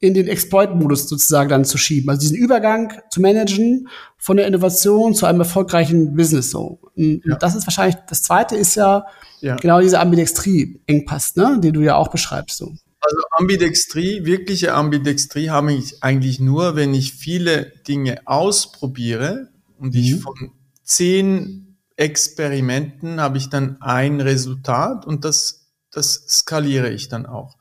S3: in den Exploit-Modus sozusagen dann zu schieben. Also diesen Übergang zu managen von der Innovation zu einem erfolgreichen Business so. Und ja. das ist wahrscheinlich, das zweite ist ja, ja. genau diese Ambidextrie-Engpass, ne, den du ja auch beschreibst so.
S4: Also Ambidextrie, wirkliche Ambidextrie habe ich eigentlich nur, wenn ich viele Dinge ausprobiere und mhm. ich von zehn Experimenten habe ich dann ein Resultat und das, das skaliere ich dann auch.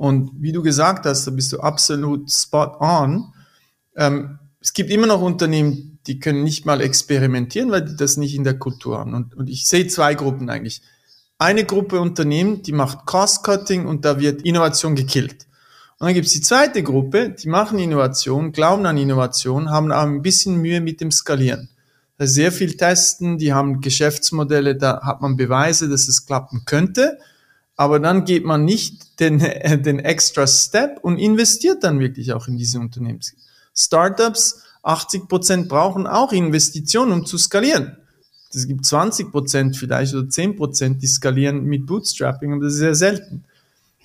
S4: Und wie du gesagt hast, da bist du absolut spot on. Ähm, es gibt immer noch Unternehmen, die können nicht mal experimentieren, weil die das nicht in der Kultur haben. Und, und ich sehe zwei Gruppen eigentlich. Eine Gruppe Unternehmen, die macht Cost-Cutting und da wird Innovation gekillt. Und dann gibt es die zweite Gruppe, die machen Innovation, glauben an Innovation, haben aber ein bisschen Mühe mit dem Skalieren. Da sehr viel testen, die haben Geschäftsmodelle, da hat man Beweise, dass es klappen könnte aber dann geht man nicht den, äh, den extra Step und investiert dann wirklich auch in diese Unternehmen. Startups, 80 Prozent brauchen auch Investitionen, um zu skalieren. Es gibt 20 Prozent vielleicht oder 10 Prozent, die skalieren mit Bootstrapping, aber das ist sehr selten.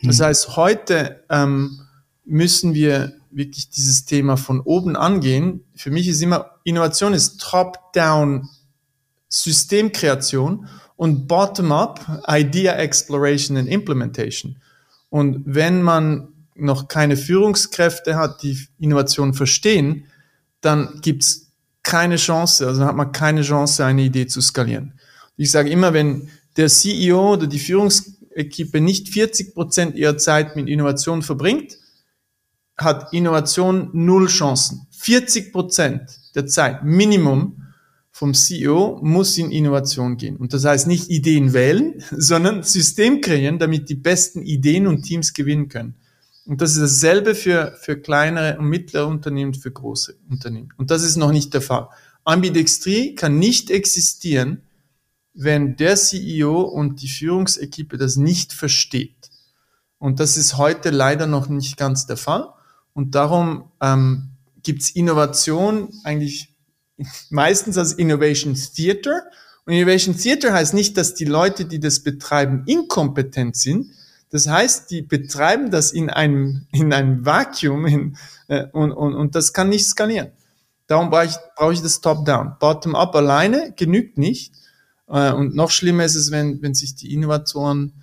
S4: Das hm. heißt, heute ähm, müssen wir wirklich dieses Thema von oben angehen. Für mich ist immer, Innovation ist Top-Down Systemkreation und Bottom-up Idea Exploration and Implementation. Und wenn man noch keine Führungskräfte hat, die Innovation verstehen, dann gibt's keine Chance, also hat man keine Chance, eine Idee zu skalieren. Ich sage immer, wenn der CEO oder die Führungsequipe nicht 40 Prozent ihrer Zeit mit Innovation verbringt, hat Innovation null Chancen. 40 Prozent der Zeit, Minimum, vom CEO muss in Innovation gehen. Und das heißt nicht Ideen wählen, sondern System kreieren, damit die besten Ideen und Teams gewinnen können. Und das ist dasselbe für, für kleinere und mittlere Unternehmen, für große Unternehmen. Und das ist noch nicht der Fall. Ambidextrie kann nicht existieren, wenn der CEO und die Führungsequipe das nicht versteht. Und das ist heute leider noch nicht ganz der Fall. Und darum ähm, gibt es Innovation eigentlich meistens als Innovation Theater. Und Innovation Theater heißt nicht, dass die Leute, die das betreiben, inkompetent sind. Das heißt, die betreiben das in einem, in einem Vakuum in, äh, und, und, und das kann nicht skalieren. Darum brauche ich, brauche ich das Top-Down. Bottom-up alleine genügt nicht. Äh, und noch schlimmer ist es, wenn, wenn sich die Innovatoren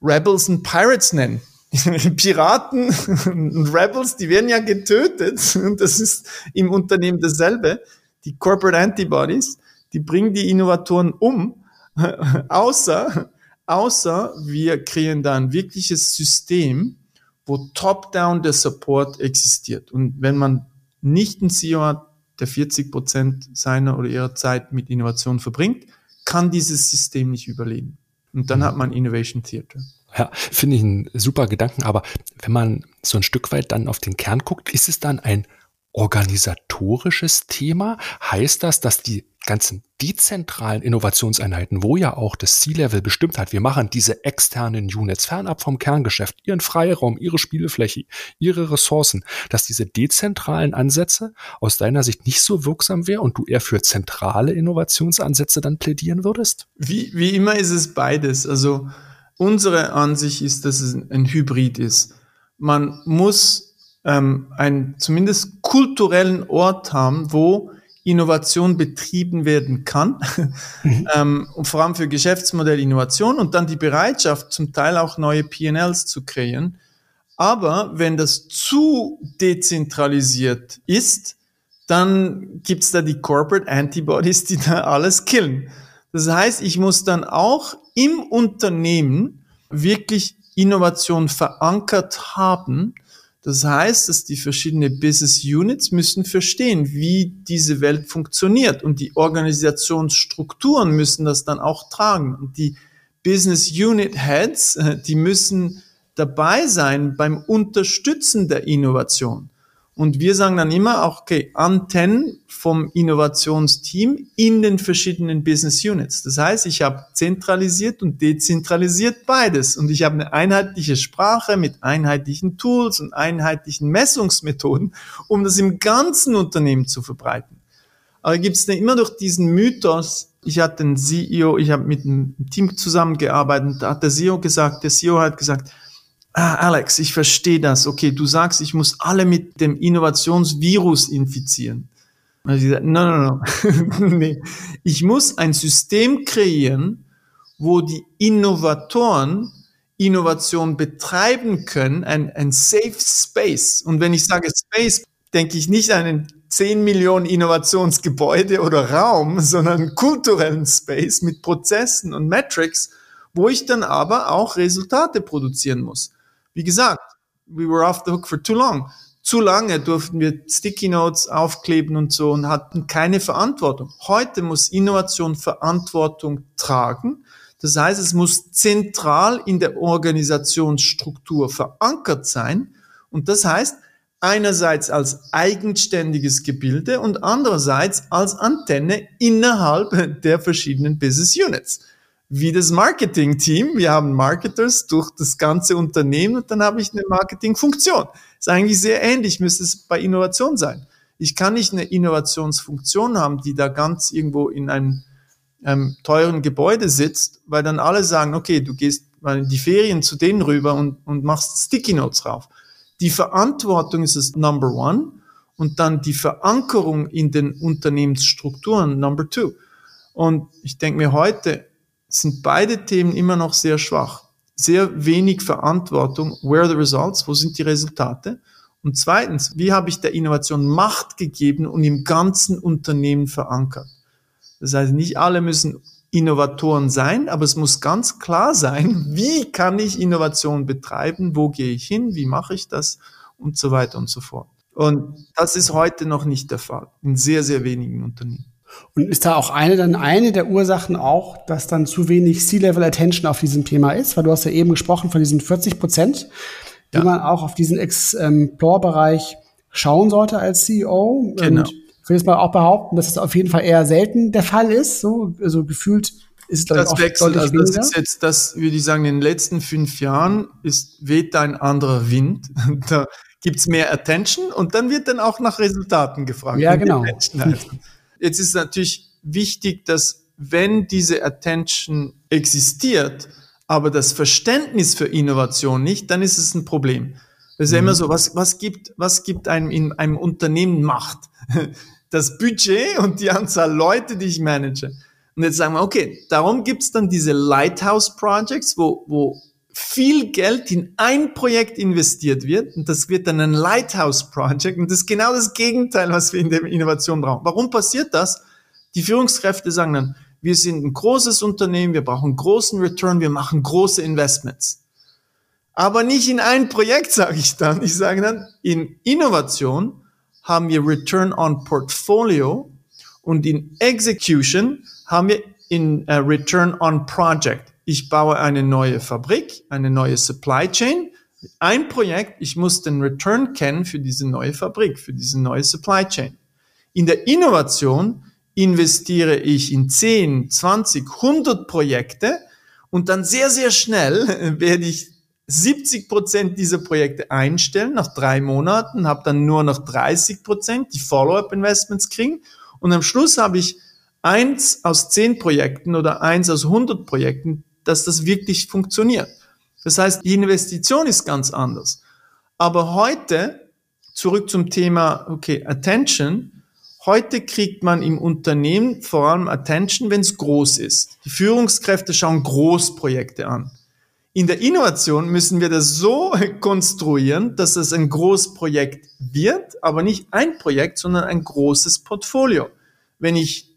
S4: Rebels und Pirates nennen. Piraten und Rebels, die werden ja getötet. Und das ist im Unternehmen dasselbe. Die Corporate Antibodies, die bringen die Innovatoren um. außer, außer wir kreieren da ein wirkliches System, wo top-down der Support existiert. Und wenn man nicht ein CEO hat, der 40 Prozent seiner oder ihrer Zeit mit Innovation verbringt, kann dieses System nicht überleben. Und dann mhm. hat man Innovation Theater.
S2: Ja, finde ich einen super Gedanken. Aber wenn man so ein Stück weit dann auf den Kern guckt, ist es dann ein organisatorisches Thema? Heißt das, dass die ganzen dezentralen Innovationseinheiten, wo ja auch das C-Level bestimmt hat, wir machen diese externen Units fernab vom Kerngeschäft, ihren Freiraum, ihre Spielefläche, ihre Ressourcen, dass diese dezentralen Ansätze aus deiner Sicht nicht so wirksam wäre und du eher für zentrale Innovationsansätze dann plädieren würdest?
S4: Wie, wie immer ist es beides. Also unsere Ansicht ist, dass es ein Hybrid ist. Man muss ähm, einen zumindest kulturellen Ort haben, wo Innovation betrieben werden kann, mhm. ähm, und vor allem für Geschäftsmodell Innovation und dann die Bereitschaft, zum Teil auch neue PNLs zu kreieren. Aber wenn das zu dezentralisiert ist, dann gibt's da die Corporate Antibodies, die da alles killen. Das heißt, ich muss dann auch im Unternehmen wirklich Innovation verankert haben, das heißt, dass die verschiedenen Business Units müssen verstehen, wie diese Welt funktioniert und die Organisationsstrukturen müssen das dann auch tragen. Und die Business Unit Heads, äh, die müssen dabei sein beim Unterstützen der Innovation. Und wir sagen dann immer auch, okay, Antennen vom Innovationsteam in den verschiedenen Business Units. Das heißt, ich habe zentralisiert und dezentralisiert beides. Und ich habe eine einheitliche Sprache mit einheitlichen Tools und einheitlichen Messungsmethoden, um das im ganzen Unternehmen zu verbreiten. Aber gibt es immer noch diesen Mythos, ich hatte einen CEO, ich habe mit einem Team zusammengearbeitet, da hat der CEO gesagt, der CEO hat gesagt, ah, Alex, ich verstehe das. Okay, du sagst, ich muss alle mit dem Innovationsvirus infizieren. Und ich no, no, no. nee. Ich muss ein System kreieren, wo die Innovatoren Innovation betreiben können, ein, ein Safe Space. Und wenn ich sage Space, denke ich nicht an einen 10 Millionen Innovationsgebäude oder Raum, sondern kulturellen Space mit Prozessen und Metrics, wo ich dann aber auch Resultate produzieren muss. Wie gesagt, we were off the hook for too long. Zu lange durften wir Sticky Notes aufkleben und so und hatten keine Verantwortung. Heute muss Innovation Verantwortung tragen. Das heißt, es muss zentral in der Organisationsstruktur verankert sein. Und das heißt, einerseits als eigenständiges Gebilde und andererseits als Antenne innerhalb der verschiedenen Business Units wie das Marketing-Team. Wir haben Marketers durch das ganze Unternehmen und dann habe ich eine Marketing-Funktion. Ist eigentlich sehr ähnlich, müsste es bei Innovation sein. Ich kann nicht eine Innovationsfunktion haben, die da ganz irgendwo in einem, einem teuren Gebäude sitzt, weil dann alle sagen, okay, du gehst mal in die Ferien zu denen rüber und, und machst Sticky Notes drauf. Die Verantwortung ist das Number One und dann die Verankerung in den Unternehmensstrukturen Number Two. Und ich denke mir heute, sind beide Themen immer noch sehr schwach. Sehr wenig Verantwortung. Where are the results? Wo sind die Resultate? Und zweitens, wie habe ich der Innovation Macht gegeben und im ganzen Unternehmen verankert? Das heißt, nicht alle müssen Innovatoren sein, aber es muss ganz klar sein, wie kann ich Innovation betreiben, wo gehe ich hin, wie mache ich das und so weiter und so fort. Und das ist heute noch nicht der Fall in sehr, sehr wenigen Unternehmen.
S3: Und ist da auch eine dann eine der Ursachen auch, dass dann zu wenig C-Level Attention auf diesem Thema ist? Weil du hast ja eben gesprochen von diesen 40 Prozent, die ja. man auch auf diesen Explore-Bereich schauen sollte als CEO. Genau. Und ich will jetzt mal auch behaupten, dass es auf jeden Fall eher selten der Fall ist. So, also gefühlt
S4: ist das oft wechselt, also das ist jetzt, das würde ich sagen, in den letzten fünf Jahren ist weht ein anderer Wind. da gibt's mehr Attention und dann wird dann auch nach Resultaten gefragt.
S3: Ja, genau.
S4: Jetzt ist natürlich wichtig, dass wenn diese Attention existiert, aber das Verständnis für Innovation nicht, dann ist es ein Problem. Das ist ja immer mhm. so, was, was gibt, was gibt einem in einem Unternehmen Macht? Das Budget und die Anzahl Leute, die ich manage. Und jetzt sagen wir, okay, darum gibt's dann diese Lighthouse Projects, wo, wo viel Geld in ein Projekt investiert wird und das wird dann ein Lighthouse Project und das ist genau das Gegenteil, was wir in der Innovation brauchen. Warum passiert das? Die Führungskräfte sagen dann, wir sind ein großes Unternehmen, wir brauchen großen Return, wir machen große Investments. Aber nicht in ein Projekt, sage ich dann. Ich sage dann, in Innovation haben wir Return on Portfolio und in Execution haben wir in uh, Return on Project. Ich baue eine neue Fabrik, eine neue Supply Chain. Ein Projekt, ich muss den Return kennen für diese neue Fabrik, für diese neue Supply Chain. In der Innovation investiere ich in 10, 20, 100 Projekte und dann sehr, sehr schnell werde ich 70 Prozent dieser Projekte einstellen nach drei Monaten, habe dann nur noch 30 Prozent, die Follow-up-Investments kriegen und am Schluss habe ich eins aus zehn Projekten oder eins aus 100 Projekten, dass das wirklich funktioniert. Das heißt, die Investition ist ganz anders. Aber heute, zurück zum Thema, okay, Attention, Heute kriegt man im Unternehmen vor allem Attention, wenn es groß ist. Die Führungskräfte schauen Großprojekte an. In der Innovation müssen wir das so konstruieren, dass es ein Großprojekt wird, aber nicht ein Projekt, sondern ein großes Portfolio. Wenn ich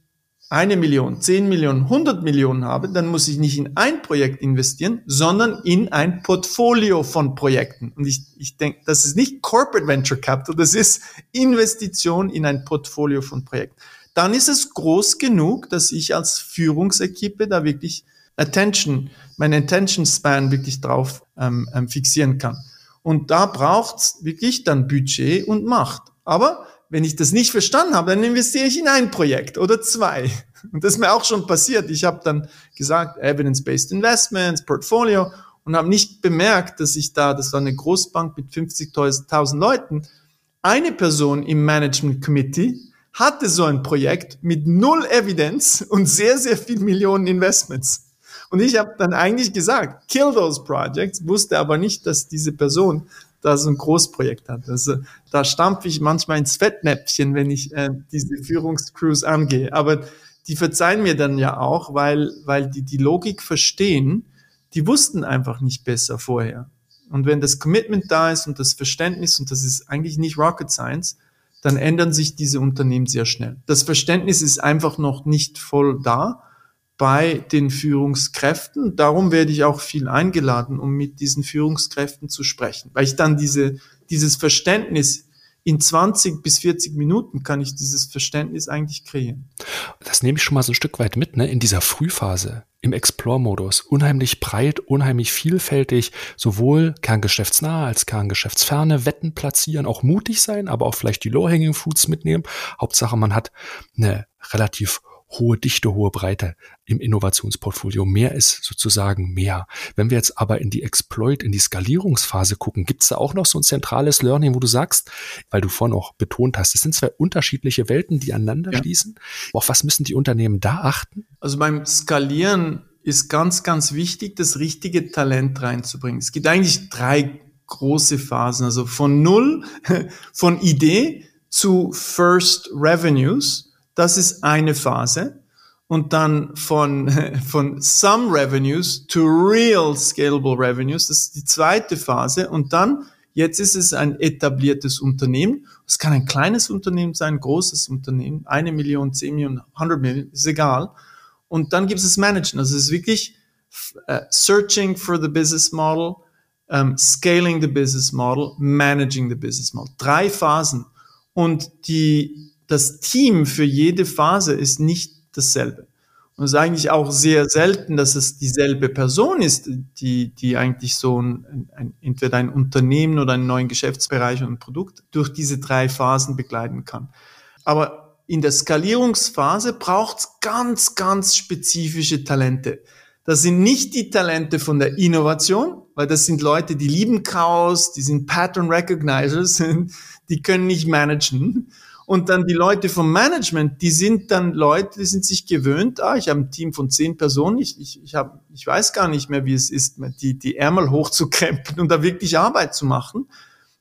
S4: eine Million, zehn Millionen, hundert Millionen habe, dann muss ich nicht in ein Projekt investieren, sondern in ein Portfolio von Projekten. Und ich, ich denke, das ist nicht Corporate Venture Capital, das ist Investition in ein Portfolio von Projekten. Dann ist es groß genug, dass ich als Führungsequipe da wirklich Attention, mein Attention Span wirklich drauf ähm, ähm, fixieren kann. Und da braucht's wirklich dann Budget und Macht. Aber wenn ich das nicht verstanden habe, dann investiere ich in ein Projekt oder zwei. Und das ist mir auch schon passiert. Ich habe dann gesagt, Evidence-Based Investments, Portfolio und habe nicht bemerkt, dass ich da, das war eine Großbank mit 50.000 Leuten, eine Person im Management Committee hatte so ein Projekt mit null Evidence und sehr, sehr viel Millionen Investments. Und ich habe dann eigentlich gesagt, kill those projects, wusste aber nicht, dass diese Person da so ein Großprojekt hat. Also da stampfe ich manchmal ins Fettnäpfchen, wenn ich äh, diese Führungscrews angehe. Aber die verzeihen mir dann ja auch, weil, weil die die Logik verstehen, die wussten einfach nicht besser vorher. Und wenn das Commitment da ist und das Verständnis, und das ist eigentlich nicht Rocket Science, dann ändern sich diese Unternehmen sehr schnell. Das Verständnis ist einfach noch nicht voll da bei den Führungskräften. Darum werde ich auch viel eingeladen, um mit diesen Führungskräften zu sprechen, weil ich dann diese, dieses Verständnis in 20 bis 40 Minuten kann ich dieses Verständnis eigentlich kreieren.
S2: Das nehme ich schon mal so ein Stück weit mit, ne? In dieser Frühphase, im Explore-Modus, unheimlich breit, unheimlich vielfältig, sowohl kerngeschäftsnahe als kerngeschäftsferne Wetten platzieren, auch mutig sein, aber auch vielleicht die Low-Hanging Fruits mitnehmen. Hauptsache, man hat eine relativ hohe Dichte, hohe Breite im Innovationsportfolio. Mehr ist sozusagen mehr. Wenn wir jetzt aber in die Exploit, in die Skalierungsphase gucken, gibt es da auch noch so ein zentrales Learning, wo du sagst, weil du vorhin auch betont hast, es sind zwei unterschiedliche Welten, die aneinander ja. schließen. Auf was müssen die Unternehmen da achten?
S4: Also beim Skalieren ist ganz, ganz wichtig, das richtige Talent reinzubringen. Es gibt eigentlich drei große Phasen, also von Null, von Idee zu First Revenues das ist eine Phase. Und dann von, von some revenues to real scalable revenues, das ist die zweite Phase. Und dann, jetzt ist es ein etabliertes Unternehmen. Es kann ein kleines Unternehmen sein, ein großes Unternehmen, eine Million, zehn Millionen, 100 Millionen, ist egal. Und dann gibt es das Managen. Also es ist wirklich uh, searching for the business model, um, scaling the business model, managing the business model. Drei Phasen. Und die das Team für jede Phase ist nicht dasselbe. Und es ist eigentlich auch sehr selten, dass es dieselbe Person ist, die, die eigentlich so ein, ein, entweder ein Unternehmen oder einen neuen Geschäftsbereich und ein Produkt durch diese drei Phasen begleiten kann. Aber in der Skalierungsphase braucht es ganz, ganz spezifische Talente. Das sind nicht die Talente von der Innovation, weil das sind Leute, die lieben Chaos, die sind Pattern Recognizers, die können nicht managen. Und dann die Leute vom Management, die sind dann Leute, die sind sich gewöhnt, ah, ich habe ein Team von zehn Personen, ich, ich, ich, hab, ich weiß gar nicht mehr, wie es ist, die, die Ärmel hochzukrempeln und da wirklich Arbeit zu machen.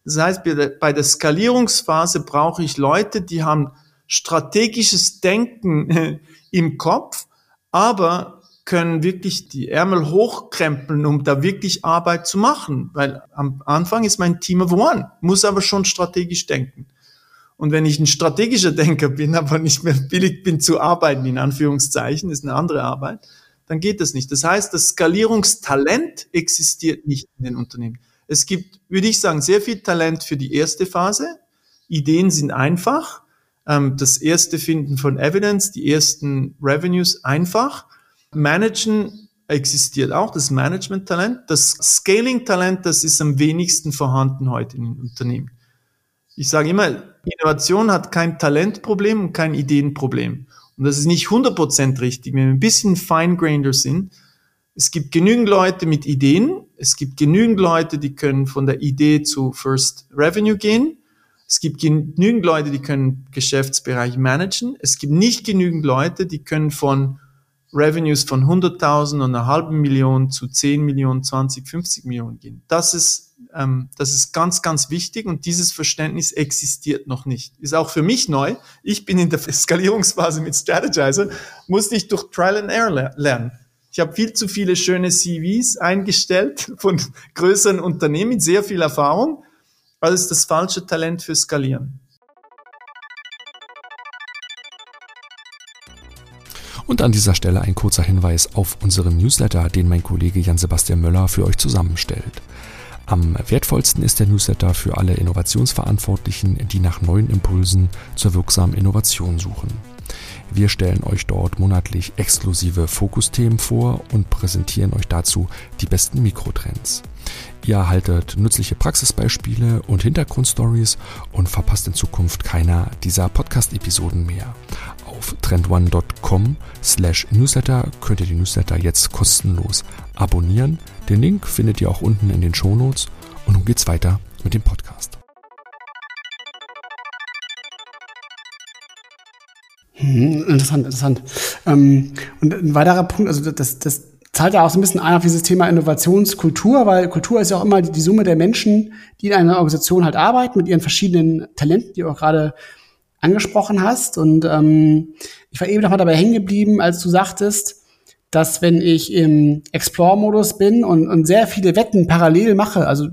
S4: Das heißt, bei der, bei der Skalierungsphase brauche ich Leute, die haben strategisches Denken im Kopf, aber können wirklich die Ärmel hochkrempeln, um da wirklich Arbeit zu machen. Weil am Anfang ist mein Team of One, muss aber schon strategisch denken. Und wenn ich ein strategischer Denker bin, aber nicht mehr billig bin zu arbeiten, in Anführungszeichen, ist eine andere Arbeit, dann geht das nicht. Das heißt, das Skalierungstalent existiert nicht in den Unternehmen. Es gibt, würde ich sagen, sehr viel Talent für die erste Phase. Ideen sind einfach. Ähm, das erste Finden von Evidence, die ersten Revenues einfach. Managen existiert auch, das Management-Talent. Das Scaling-Talent, das ist am wenigsten vorhanden heute in den Unternehmen. Ich sage immer, Innovation hat kein Talentproblem und kein Ideenproblem. Und das ist nicht 100% richtig. Wenn wir ein bisschen fine-grainer sind, es gibt genügend Leute mit Ideen, es gibt genügend Leute, die können von der Idee zu First Revenue gehen, es gibt genügend Leute, die können Geschäftsbereich managen, es gibt nicht genügend Leute, die können von Revenues von 100.000 und einer halben Million zu 10 Millionen, 20, 50 Millionen gehen. Das ist ähm, das ist ganz, ganz wichtig und dieses Verständnis existiert noch nicht. Ist auch für mich neu. Ich bin in der Skalierungsphase mit Strategizer, musste ich durch Trial and Error lernen. Ich habe viel zu viele schöne CVs eingestellt von größeren Unternehmen mit sehr viel Erfahrung. Also ist das falsche Talent für Skalieren.
S2: Und an dieser Stelle ein kurzer Hinweis auf unseren Newsletter, den mein Kollege Jan-Sebastian Möller für euch zusammenstellt. Am wertvollsten ist der Newsletter für alle Innovationsverantwortlichen, die nach neuen Impulsen zur wirksamen Innovation suchen. Wir stellen euch dort monatlich exklusive Fokusthemen vor und präsentieren euch dazu die besten Mikrotrends. Ihr erhaltet nützliche Praxisbeispiele und Hintergrundstories und verpasst in Zukunft keiner dieser Podcast-Episoden mehr. Auf trendone.com slash newsletter könnt ihr die Newsletter jetzt kostenlos abonnieren. Den Link findet ihr auch unten in den Shownotes. Und nun geht's weiter mit dem Podcast.
S3: Hm, interessant, interessant. Ähm, und ein weiterer Punkt, also das, das zahlt ja auch so ein bisschen ein auf dieses Thema Innovationskultur, weil Kultur ist ja auch immer die, Summe der Menschen, die in einer Organisation halt arbeiten, mit ihren verschiedenen Talenten, die auch gerade angesprochen hast. Und ähm, ich war eben noch mal dabei hängen geblieben, als du sagtest, dass wenn ich im Explore-Modus bin und, und sehr viele Wetten parallel mache, also,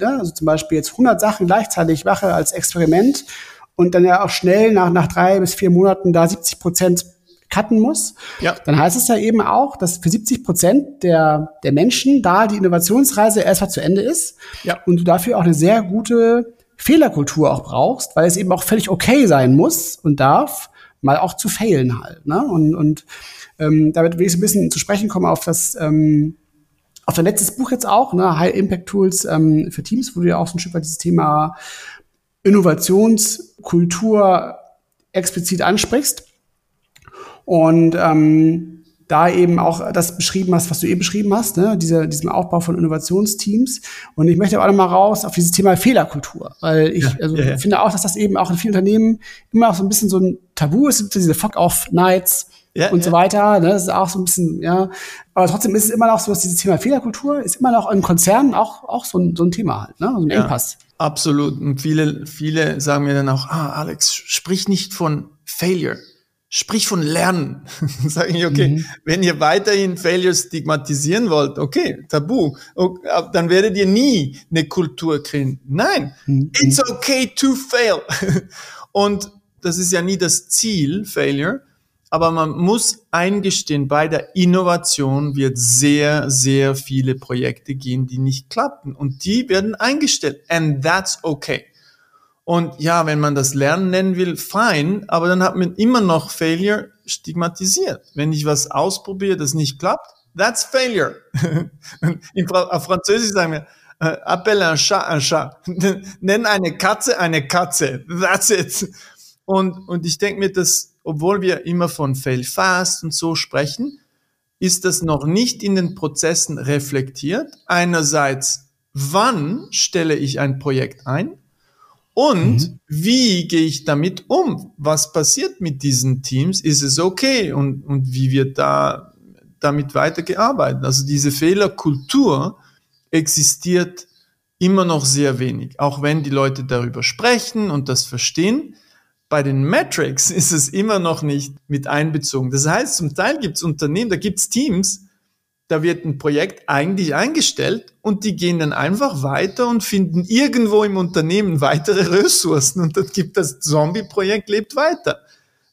S3: ja, also zum Beispiel jetzt 100 Sachen gleichzeitig mache als Experiment und dann ja auch schnell nach, nach drei bis vier Monaten da 70 Prozent cutten muss, ja. dann heißt es ja eben auch, dass für 70 Prozent der, der Menschen da die Innovationsreise erstmal zu Ende ist ja. und du dafür auch eine sehr gute Fehlerkultur auch brauchst, weil es eben auch völlig okay sein muss und darf, mal auch zu failen halt. Ne? Und, und ähm, damit will ich so ein bisschen zu sprechen kommen auf das ähm, auf dein letztes Buch jetzt auch, ne, High Impact Tools ähm, für Teams, wo du ja auch so ein Stück weit dieses Thema Innovationskultur explizit ansprichst. Und ähm, da eben auch das beschrieben hast, was du eben beschrieben hast, ne? Diese, diesen Aufbau von Innovationsteams. Und ich möchte aber noch mal raus auf dieses Thema Fehlerkultur, weil ich ja, also, ja, ja. finde auch, dass das eben auch in vielen Unternehmen immer auch so ein bisschen so ein Tabu ist, diese Fuck-off-Nights, und so weiter. Ne? Das ist auch so ein bisschen, ja. Aber trotzdem ist es immer noch so, dass dieses Thema Fehlerkultur ist immer noch in Konzernen auch, auch so, ein, so ein Thema halt, ne? so ein Engpass.
S4: Absolut. Und viele, viele sagen mir dann auch, ah, Alex, sprich nicht von Failure. Sprich von Lernen. Sage ich, okay, mhm. wenn ihr weiterhin Failure stigmatisieren wollt, okay, tabu, okay, dann werdet ihr nie eine Kultur kriegen. Nein, mhm. it's okay to fail. Und das ist ja nie das Ziel, Failure, aber man muss eingestehen, bei der Innovation wird sehr, sehr viele Projekte gehen, die nicht klappen und die werden eingestellt. And that's okay. Und ja, wenn man das Lernen nennen will, fein, aber dann hat man immer noch Failure stigmatisiert. Wenn ich was ausprobiere, das nicht klappt, that's Failure. In auf Französisch sagen wir, äh, appelle un chat un chat. Nenn eine Katze eine Katze. That's it. Und, und ich denke mir, dass, obwohl wir immer von Fail Fast und so sprechen, ist das noch nicht in den Prozessen reflektiert. Einerseits, wann stelle ich ein Projekt ein? Und mhm. wie gehe ich damit um? Was passiert mit diesen Teams? Ist es okay? Und, und wie wird da damit weitergearbeitet? Also diese Fehlerkultur existiert immer noch sehr wenig. Auch wenn die Leute darüber sprechen und das verstehen, bei den Metrics ist es immer noch nicht mit einbezogen. Das heißt, zum Teil gibt es Unternehmen, da gibt es Teams, da wird ein Projekt eigentlich eingestellt und die gehen dann einfach weiter und finden irgendwo im Unternehmen weitere Ressourcen und dann gibt das Zombie-Projekt lebt weiter.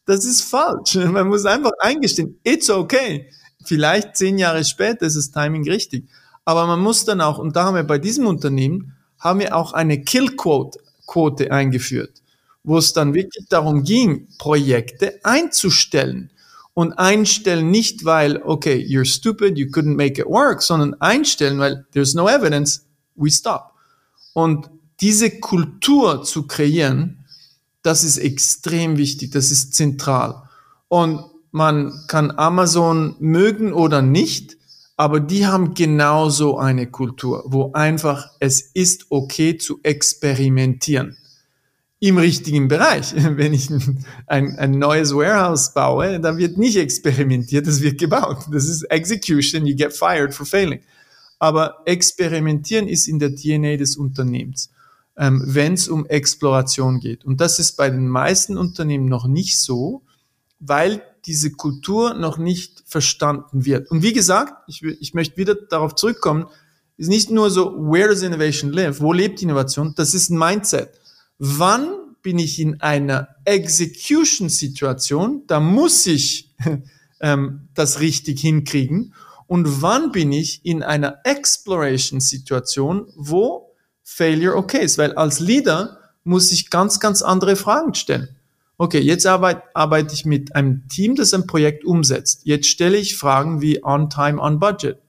S4: Das ist falsch. Man muss einfach eingestehen, it's okay. Vielleicht zehn Jahre später ist das Timing richtig. Aber man muss dann auch, und da haben wir bei diesem Unternehmen, haben wir auch eine Kill-Quote eingeführt, wo es dann wirklich darum ging, Projekte einzustellen und einstellen nicht, weil, okay, you're stupid, you couldn't make it work, sondern einstellen, weil there's no evidence, we stop. Und diese Kultur zu kreieren, das ist extrem wichtig, das ist zentral. Und man kann Amazon mögen oder nicht, aber die haben genauso eine Kultur, wo einfach es ist okay zu experimentieren im richtigen Bereich. Wenn ich ein, ein neues Warehouse baue, dann wird nicht experimentiert, es wird gebaut. Das ist Execution, you get fired for failing. Aber experimentieren ist in der DNA des Unternehmens, ähm, wenn es um Exploration geht. Und das ist bei den meisten Unternehmen noch nicht so, weil diese Kultur noch nicht verstanden wird. Und wie gesagt, ich, ich möchte wieder darauf zurückkommen, ist nicht nur so, where does innovation live? Wo lebt Innovation? Das ist ein Mindset wann bin ich in einer Execution-Situation, da muss ich ähm, das richtig hinkriegen. Und wann bin ich in einer Exploration-Situation, wo Failure okay ist? Weil als Leader muss ich ganz, ganz andere Fragen stellen. Okay, jetzt arbeite, arbeite ich mit einem Team, das ein Projekt umsetzt. Jetzt stelle ich Fragen wie on time, on budget.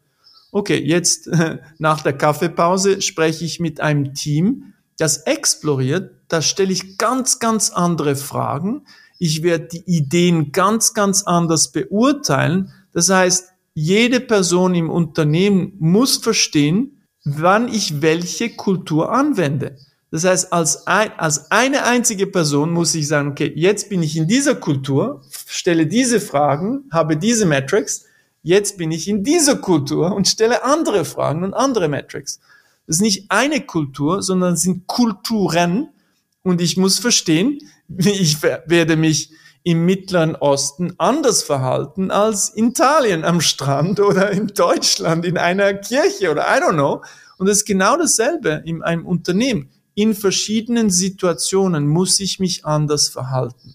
S4: Okay, jetzt nach der Kaffeepause spreche ich mit einem Team, das exploriert, da stelle ich ganz, ganz andere Fragen. Ich werde die Ideen ganz, ganz anders beurteilen. Das heißt, jede Person im Unternehmen muss verstehen, wann ich welche Kultur anwende. Das heißt, als, ein, als eine einzige Person muss ich sagen, okay, jetzt bin ich in dieser Kultur, stelle diese Fragen, habe diese Metrics, jetzt bin ich in dieser Kultur und stelle andere Fragen und andere Metrics. Das ist nicht eine Kultur, sondern es sind Kulturen, und ich muss verstehen, ich werde mich im Mittleren Osten anders verhalten als in Italien am Strand oder in Deutschland in einer Kirche oder I don't know. Und es ist genau dasselbe in einem Unternehmen. In verschiedenen Situationen muss ich mich anders verhalten.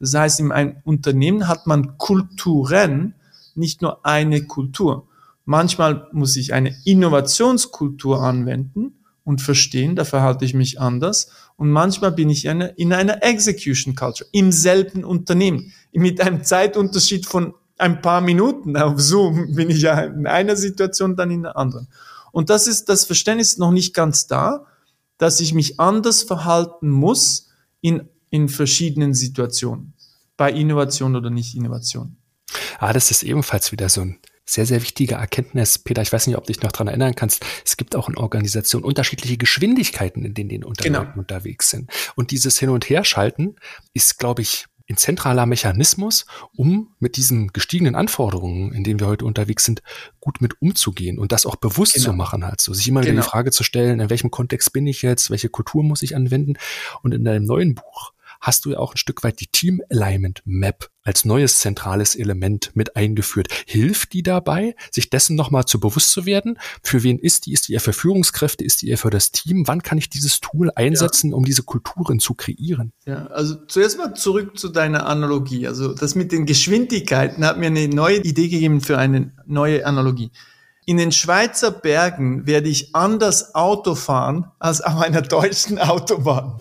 S4: Das heißt, in einem Unternehmen hat man Kulturen, nicht nur eine Kultur. Manchmal muss ich eine Innovationskultur anwenden und verstehen, da verhalte ich mich anders. Und manchmal bin ich eine, in einer Execution Culture, im selben Unternehmen, mit einem Zeitunterschied von ein paar Minuten auf Zoom bin ich ja in einer Situation, dann in der anderen. Und das ist, das Verständnis noch nicht ganz da, dass ich mich anders verhalten muss in, in verschiedenen Situationen, bei Innovation oder nicht Innovation.
S2: Ah, das ist ebenfalls wieder so ein sehr, sehr wichtige Erkenntnis, Peter. Ich weiß nicht, ob du dich noch dran erinnern kannst. Es gibt auch in Organisationen unterschiedliche Geschwindigkeiten, in denen die Unternehmen genau. unterwegs sind. Und dieses Hin- und Herschalten ist, glaube ich, ein zentraler Mechanismus, um mit diesen gestiegenen Anforderungen, in denen wir heute unterwegs sind, gut mit umzugehen und das auch bewusst genau. zu machen, halt so, sich immer genau. wieder die genau. Frage zu stellen, in welchem Kontext bin ich jetzt, welche Kultur muss ich anwenden? Und in deinem neuen Buch hast du ja auch ein Stück weit die Team Alignment Map als neues zentrales Element mit eingeführt. Hilft die dabei, sich dessen nochmal zu bewusst zu werden? Für wen ist die? Ist die eher für Führungskräfte? Ist die eher für das Team? Wann kann ich dieses Tool einsetzen, ja. um diese Kulturen zu kreieren?
S4: Ja, also zuerst mal zurück zu deiner Analogie. Also das mit den Geschwindigkeiten hat mir eine neue Idee gegeben für eine neue Analogie in den Schweizer Bergen werde ich anders Auto fahren als auf einer deutschen Autobahn.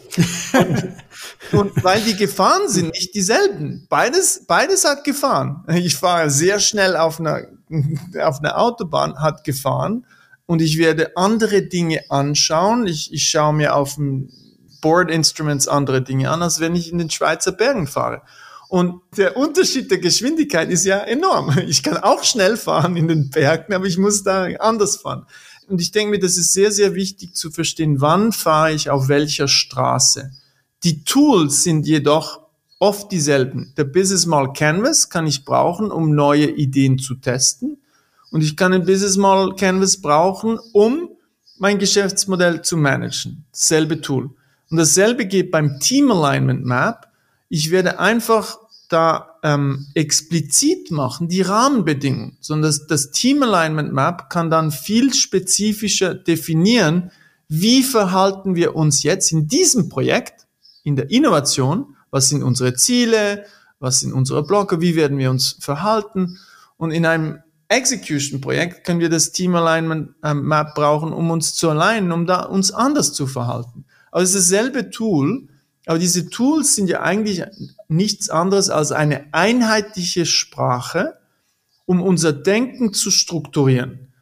S4: und, und, weil die Gefahren sind nicht dieselben. Beides, beides hat gefahren. Ich fahre sehr schnell auf einer, auf einer Autobahn, hat gefahren. Und ich werde andere Dinge anschauen. Ich, ich schaue mir auf dem Board Instruments andere Dinge an, als wenn ich in den Schweizer Bergen fahre. Und der Unterschied der Geschwindigkeit ist ja enorm. Ich kann auch schnell fahren in den Bergen, aber ich muss da anders fahren. Und ich denke mir, das ist sehr, sehr wichtig zu verstehen, wann fahre ich auf welcher Straße. Die Tools sind jedoch oft dieselben. Der Business Model Canvas kann ich brauchen, um neue Ideen zu testen. Und ich kann ein Business Model Canvas brauchen, um mein Geschäftsmodell zu managen. Dasselbe Tool. Und dasselbe geht beim Team Alignment Map. Ich werde einfach da ähm, explizit machen, die Rahmenbedingungen, sondern das, das Team Alignment Map kann dann viel spezifischer definieren, wie verhalten wir uns jetzt in diesem Projekt, in der Innovation, was sind unsere Ziele, was sind unsere Blocke, wie werden wir uns verhalten und in einem Execution-Projekt können wir das Team Alignment ähm, Map brauchen, um uns zu alignen, um da uns anders zu verhalten. Aber es ist dasselbe Tool, aber diese Tools sind ja eigentlich nichts anderes als eine einheitliche Sprache, um unser Denken zu strukturieren.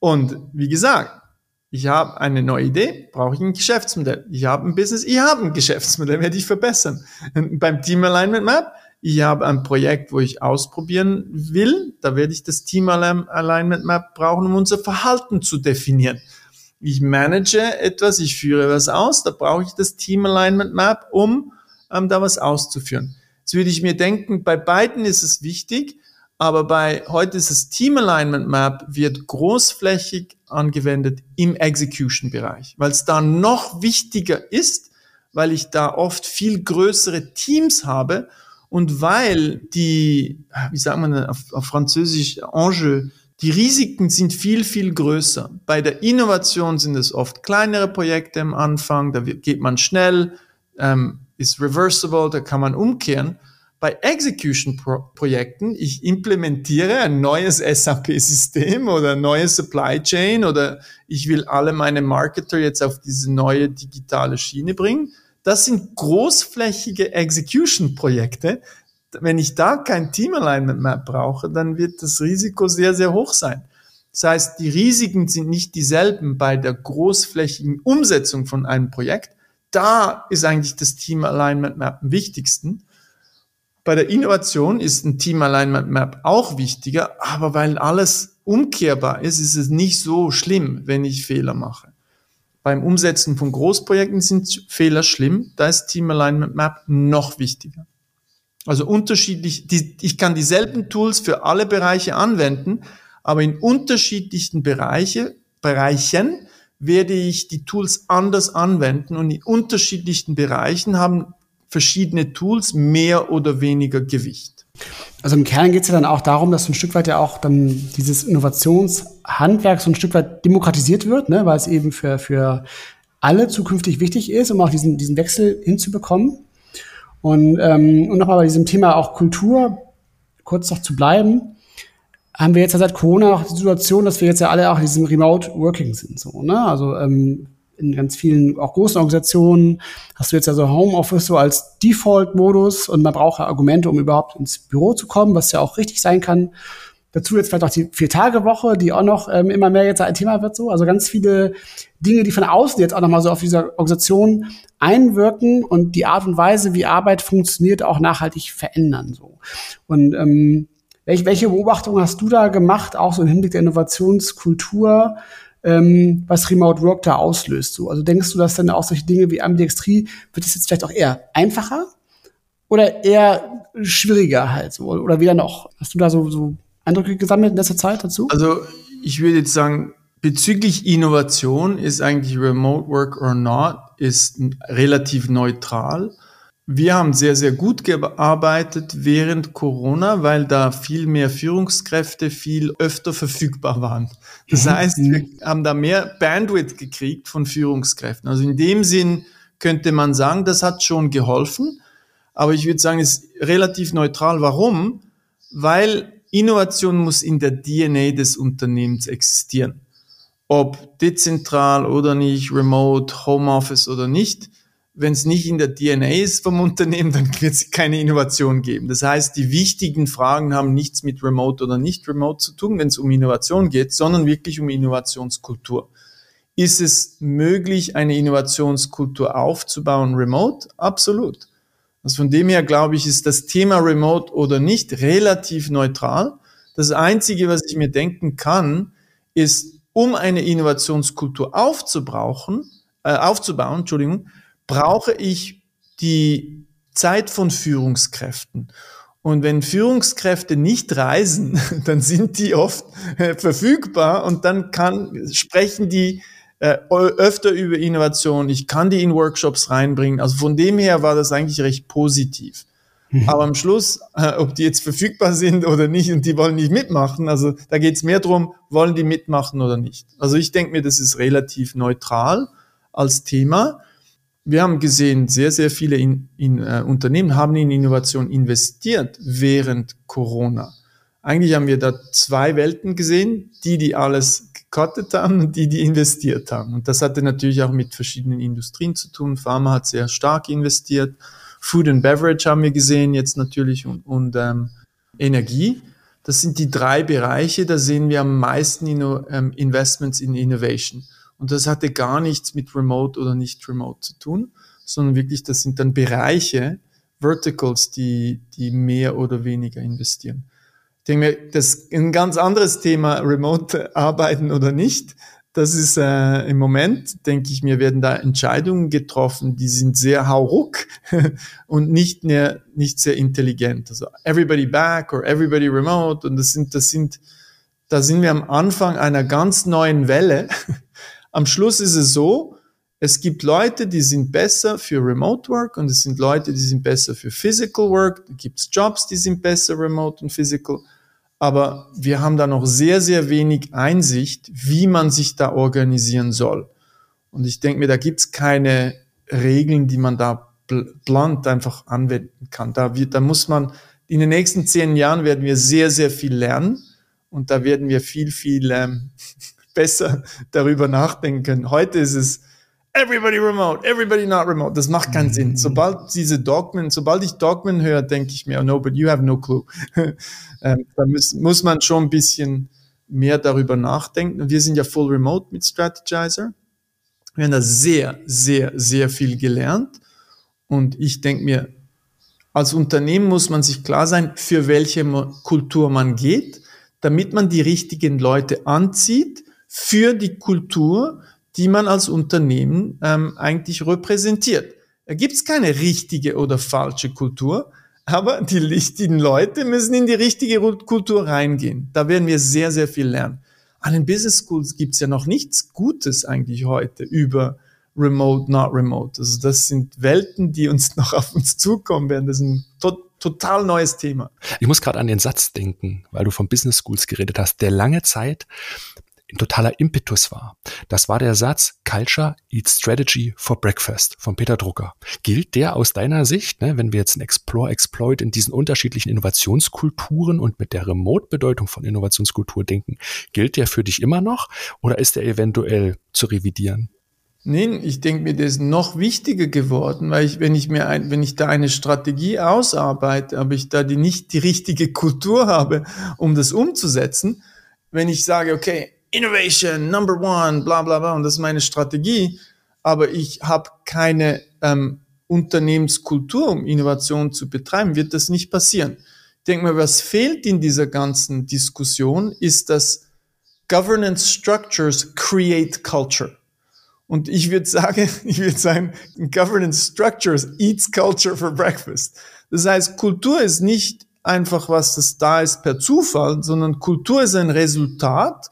S4: Und wie gesagt, ich habe eine neue Idee, brauche ich ein Geschäftsmodell. Ich habe ein Business, ich habe ein Geschäftsmodell, werde ich verbessern. Beim Team Alignment Map, ich habe ein Projekt, wo ich ausprobieren will, da werde ich das Team Alignment Map brauchen, um unser Verhalten zu definieren ich manage etwas, ich führe was aus, da brauche ich das Team Alignment Map, um ähm, da was auszuführen. Jetzt würde ich mir denken, bei beiden ist es wichtig, aber bei heute ist das Team Alignment Map wird großflächig angewendet im Execution Bereich, weil es da noch wichtiger ist, weil ich da oft viel größere Teams habe und weil die, wie sagt man auf, auf Französisch, Enjeu, die Risiken sind viel, viel größer. Bei der Innovation sind es oft kleinere Projekte am Anfang, da geht man schnell, ähm, ist reversible, da kann man umkehren. Bei Execution-Projekten, ich implementiere ein neues SAP-System oder ein neues Supply Chain oder ich will alle meine Marketer jetzt auf diese neue digitale Schiene bringen. Das sind großflächige Execution-Projekte, wenn ich da kein Team Alignment Map brauche, dann wird das Risiko sehr, sehr hoch sein. Das heißt, die Risiken sind nicht dieselben bei der großflächigen Umsetzung von einem Projekt. Da ist eigentlich das Team Alignment Map am wichtigsten. Bei der Innovation ist ein Team Alignment Map auch wichtiger, aber weil alles umkehrbar ist, ist es nicht so schlimm, wenn ich Fehler mache. Beim Umsetzen von Großprojekten sind Fehler schlimm, da ist Team Alignment Map noch wichtiger. Also unterschiedlich, die, ich kann dieselben Tools für alle Bereiche anwenden, aber in unterschiedlichen Bereiche, Bereichen werde ich die Tools anders anwenden und in unterschiedlichen Bereichen haben verschiedene Tools mehr oder weniger Gewicht.
S3: Also im Kern geht es ja dann auch darum, dass ein Stück weit ja auch dann dieses Innovationshandwerk so ein Stück weit demokratisiert wird, ne, weil es eben für, für alle zukünftig wichtig ist, um auch diesen, diesen Wechsel hinzubekommen. Und, ähm, und nochmal bei diesem Thema auch Kultur kurz noch zu bleiben, haben wir jetzt ja seit Corona auch die Situation, dass wir jetzt ja alle auch in diesem Remote Working sind. So, ne? Also ähm, in ganz vielen, auch großen Organisationen, hast du jetzt ja so Homeoffice so als Default-Modus und man braucht ja Argumente, um überhaupt ins Büro zu kommen, was ja auch richtig sein kann. Dazu jetzt vielleicht auch die Vier-Tage-Woche, die auch noch ähm, immer mehr jetzt ein Thema wird. So. Also ganz viele Dinge, die von außen jetzt auch nochmal so auf diese Organisation einwirken und die Art und Weise, wie Arbeit funktioniert, auch nachhaltig verändern. So. Und ähm, welche, welche Beobachtungen hast du da gemacht, auch so im Hinblick der Innovationskultur, ähm, was Remote Work da auslöst? So? Also denkst du, dass dann auch solche Dinge wie Ambidextrie, wird es jetzt vielleicht auch eher einfacher oder eher schwieriger halt so? Oder wieder noch? Hast du da so, so Eindrücke gesammelt in letzter Zeit dazu?
S4: Also ich würde jetzt sagen, bezüglich Innovation ist eigentlich Remote Work or Not ist relativ neutral. Wir haben sehr, sehr gut gearbeitet während Corona, weil da viel mehr Führungskräfte viel öfter verfügbar waren. Das mhm. heißt, wir haben da mehr Bandwidth gekriegt von Führungskräften. Also in dem Sinn könnte man sagen, das hat schon geholfen. Aber ich würde sagen, es ist relativ neutral. Warum? Weil Innovation muss in der DNA des Unternehmens existieren. Ob dezentral oder nicht, remote, Homeoffice oder nicht. Wenn es nicht in der DNA ist vom Unternehmen, dann wird es keine Innovation geben. Das heißt, die wichtigen Fragen haben nichts mit Remote oder nicht Remote zu tun, wenn es um Innovation geht, sondern wirklich um Innovationskultur. Ist es möglich, eine Innovationskultur aufzubauen remote? Absolut. Also von dem her glaube ich, ist das Thema remote oder nicht relativ neutral. Das Einzige, was ich mir denken kann, ist, um eine Innovationskultur aufzubrauchen, äh, aufzubauen, Entschuldigung, brauche ich die Zeit von Führungskräften. Und wenn Führungskräfte nicht reisen, dann sind die oft äh, verfügbar und dann kann, sprechen die äh, öfter über Innovation. Ich kann die in Workshops reinbringen. Also von dem her war das eigentlich recht positiv. Mhm. Aber am Schluss, äh, ob die jetzt verfügbar sind oder nicht und die wollen nicht mitmachen, also da geht es mehr drum, wollen die mitmachen oder nicht. Also ich denke mir, das ist relativ neutral als Thema. Wir haben gesehen, sehr, sehr viele in, in, äh, Unternehmen haben in Innovation investiert während Corona. Eigentlich haben wir da zwei Welten gesehen, die, die alles gekottet haben und die, die investiert haben. Und das hatte natürlich auch mit verschiedenen Industrien zu tun. Pharma hat sehr stark investiert. Food and Beverage haben wir gesehen jetzt natürlich und, und ähm, Energie. Das sind die drei Bereiche, da sehen wir am meisten Inno, ähm, Investments in Innovation. Und das hatte gar nichts mit Remote oder nicht Remote zu tun, sondern wirklich, das sind dann Bereiche, Verticals, die, die mehr oder weniger investieren. Ich denke mir, das ist ein ganz anderes Thema, Remote arbeiten oder nicht. Das ist äh, im Moment, denke ich mir, werden da Entscheidungen getroffen, die sind sehr hauruck und nicht mehr nicht sehr intelligent. Also everybody back or everybody remote und das sind das sind da sind wir am Anfang einer ganz neuen Welle am Schluss ist es so, es gibt Leute, die sind besser für Remote Work und es sind Leute, die sind besser für Physical Work. Gibt es Jobs, die sind besser Remote und Physical. Aber wir haben da noch sehr, sehr wenig Einsicht, wie man sich da organisieren soll. Und ich denke mir, da gibt es keine Regeln, die man da blunt einfach anwenden kann. Da, wird, da muss man, in den nächsten zehn Jahren werden wir sehr, sehr viel lernen und da werden wir viel, viel ähm, besser darüber nachdenken. Heute ist es everybody remote, everybody not remote. Das macht keinen Sinn. Mhm. Sobald diese Dogmen, sobald ich Dogmen höre, denke ich mir, oh no, but you have no clue. ähm, da muss, muss man schon ein bisschen mehr darüber nachdenken. Und wir sind ja full remote mit Strategizer. Wir haben da sehr, sehr, sehr viel gelernt. Und ich denke mir, als Unternehmen muss man sich klar sein, für welche Kultur man geht, damit man die richtigen Leute anzieht, für die Kultur, die man als Unternehmen ähm, eigentlich repräsentiert. Da gibt es keine richtige oder falsche Kultur, aber die richtigen Leute müssen in die richtige Kultur reingehen. Da werden wir sehr, sehr viel lernen. An den Business Schools gibt es ja noch nichts Gutes eigentlich heute über Remote, not Remote. Also das sind Welten, die uns noch auf uns zukommen werden. Das ist ein to total neues Thema.
S2: Ich muss gerade an den Satz denken, weil du von Business Schools geredet hast, der lange Zeit ein totaler Impetus war. Das war der Satz Culture Eats Strategy for Breakfast von Peter Drucker. Gilt der aus deiner Sicht, ne, wenn wir jetzt ein Explore Exploit in diesen unterschiedlichen Innovationskulturen und mit der Remote-Bedeutung von Innovationskultur denken, gilt der für dich immer noch oder ist der eventuell zu revidieren?
S4: Nee, ich denke mir, das ist noch wichtiger geworden, weil ich, wenn ich mir ein, wenn ich da eine Strategie ausarbeite, aber ich da die nicht die richtige Kultur habe, um das umzusetzen, wenn ich sage, okay, Innovation, Number One, bla bla bla, und das ist meine Strategie, aber ich habe keine ähm, Unternehmenskultur, um Innovation zu betreiben, wird das nicht passieren. Ich denke mal, was fehlt in dieser ganzen Diskussion, ist, dass Governance Structures create culture. Und ich würde sagen, ich würde sagen, Governance Structures eats culture for breakfast. Das heißt, Kultur ist nicht einfach was, das da ist per Zufall, sondern Kultur ist ein Resultat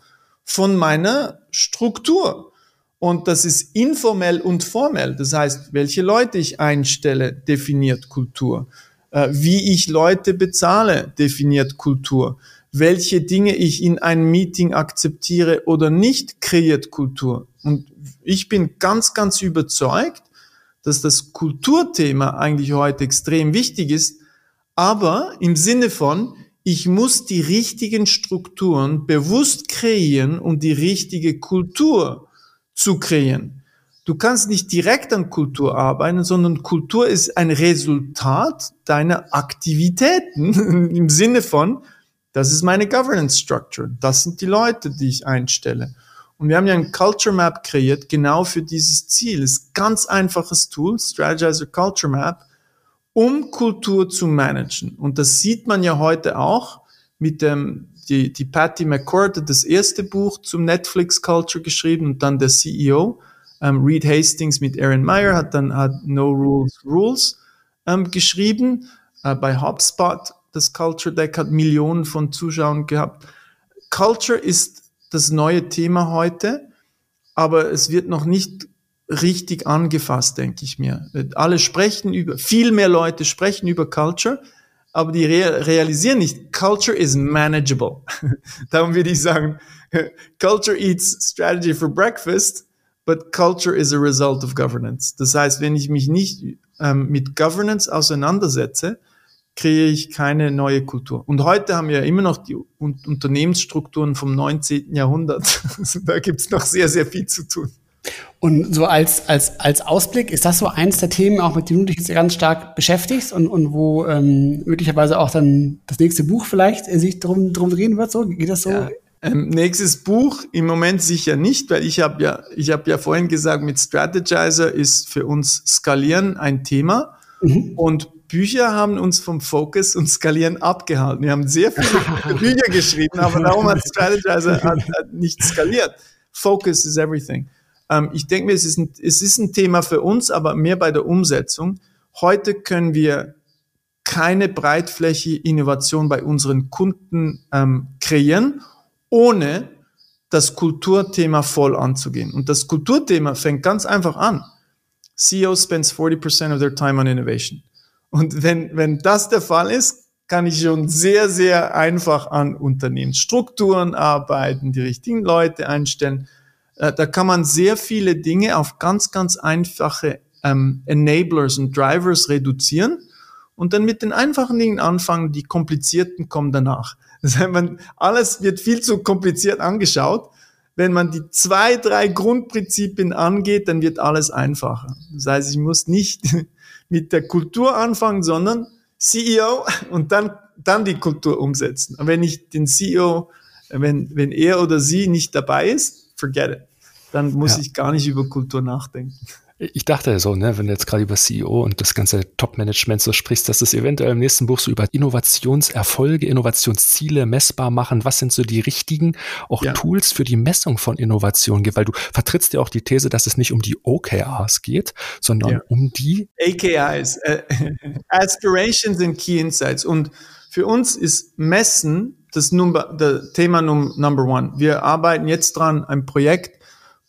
S4: von meiner Struktur. Und das ist informell und formell. Das heißt, welche Leute ich einstelle, definiert Kultur. Äh, wie ich Leute bezahle, definiert Kultur. Welche Dinge ich in einem Meeting akzeptiere oder nicht, kreiert Kultur. Und ich bin ganz, ganz überzeugt, dass das Kulturthema eigentlich heute extrem wichtig ist, aber im Sinne von, ich muss die richtigen Strukturen bewusst kreieren, um die richtige Kultur zu kreieren. Du kannst nicht direkt an Kultur arbeiten, sondern Kultur ist ein Resultat deiner Aktivitäten im Sinne von, das ist meine Governance Structure, das sind die Leute, die ich einstelle. Und wir haben ja ein Culture Map kreiert, genau für dieses Ziel. Es ist ganz einfaches Tool, Strategizer Culture Map, um Kultur zu managen. Und das sieht man ja heute auch mit dem, die, die Patty McCord hat das erste Buch zum Netflix Culture geschrieben und dann der CEO, ähm, Reed Hastings mit Aaron Meyer hat dann hat No Rules Rules ähm, geschrieben. Äh, bei HubSpot, das Culture Deck hat Millionen von Zuschauern gehabt. Culture ist das neue Thema heute, aber es wird noch nicht richtig angefasst, denke ich mir. Alle sprechen über, viel mehr Leute sprechen über Culture, aber die rea realisieren nicht, Culture is manageable. Darum würde ich sagen, Culture eats strategy for breakfast, but Culture is a result of governance. Das heißt, wenn ich mich nicht ähm, mit Governance auseinandersetze, kriege ich keine neue Kultur. Und heute haben wir immer noch die Unternehmensstrukturen vom 19. Jahrhundert. da gibt es noch sehr, sehr viel zu tun.
S3: Und so als, als, als Ausblick, ist das so eins der Themen, auch mit denen du dich jetzt ganz stark beschäftigst und, und wo ähm, möglicherweise auch dann das nächste Buch vielleicht äh, sich drum, drum drehen wird? So? Geht das so? Ja.
S4: Ähm, nächstes Buch im Moment sicher nicht, weil ich habe ja, ich habe ja vorhin gesagt, mit Strategizer ist für uns Skalieren ein Thema. Mhm. Und Bücher haben uns vom Focus und Skalieren abgehalten. Wir haben sehr viele Bücher geschrieben, aber darum hat Strategizer hat, hat nicht skaliert. Focus is everything. Ähm, ich denke mir, es ist, ein, es ist ein Thema für uns, aber mehr bei der Umsetzung. Heute können wir keine breitflächige Innovation bei unseren Kunden ähm, kreieren, ohne das Kulturthema voll anzugehen. Und das Kulturthema fängt ganz einfach an. CEO spends 40% of their time on innovation. Und wenn, wenn das der Fall ist, kann ich schon sehr, sehr einfach an Unternehmensstrukturen arbeiten, die richtigen Leute einstellen. Äh, da kann man sehr viele Dinge auf ganz, ganz einfache ähm, Enablers und Drivers reduzieren und dann mit den einfachen Dingen anfangen, die komplizierten kommen danach. Das heißt, man, alles wird viel zu kompliziert angeschaut. Wenn man die zwei, drei Grundprinzipien angeht, dann wird alles einfacher. Das heißt, ich muss nicht mit der Kultur anfangen, sondern CEO und dann, dann die Kultur umsetzen. Und wenn ich den CEO, wenn, wenn er oder sie nicht dabei ist, forget it. Dann muss ja. ich gar nicht über Kultur nachdenken.
S2: Ich dachte so, ne, wenn du jetzt gerade über CEO und das ganze Top-Management so sprichst, dass es eventuell im nächsten Buch so über Innovationserfolge, Innovationsziele messbar machen. Was sind so die richtigen auch ja. Tools für die Messung von Innovation gibt? Weil du vertrittst ja auch die These, dass es nicht um die OKRs geht, sondern ja. um die
S4: AKIs, äh, Aspirations and Key Insights. Und für uns ist Messen das Number, das Thema Num Number One. Wir arbeiten jetzt dran, ein Projekt,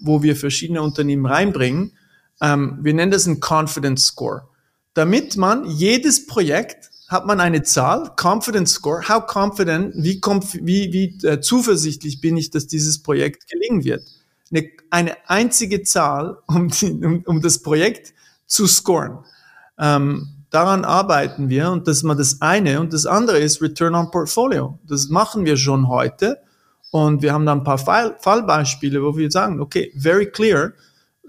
S4: wo wir verschiedene Unternehmen reinbringen ähm, wir nennen das ein Confidence Score. Damit man jedes Projekt hat man eine Zahl, Confidence Score, how confident, wie, wie, wie äh, zuversichtlich bin ich, dass dieses Projekt gelingen wird. Eine, eine einzige Zahl, um, die, um, um das Projekt zu scoren. Ähm, daran arbeiten wir und das ist mal das eine. Und das andere ist Return on Portfolio. Das machen wir schon heute. Und wir haben da ein paar Fall, Fallbeispiele, wo wir sagen, okay, very clear,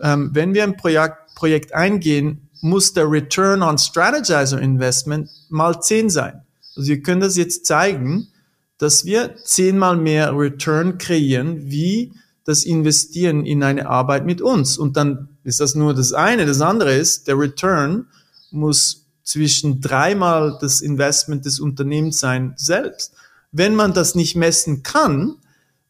S4: ähm, wenn wir ein Projekt, Projekt eingehen, muss der Return on Strategizer Investment mal 10 sein. Also wir können das jetzt zeigen, dass wir zehnmal mehr Return kreieren, wie das Investieren in eine Arbeit mit uns. Und dann ist das nur das eine. Das andere ist, der Return muss zwischen dreimal das Investment des Unternehmens sein selbst. Wenn man das nicht messen kann,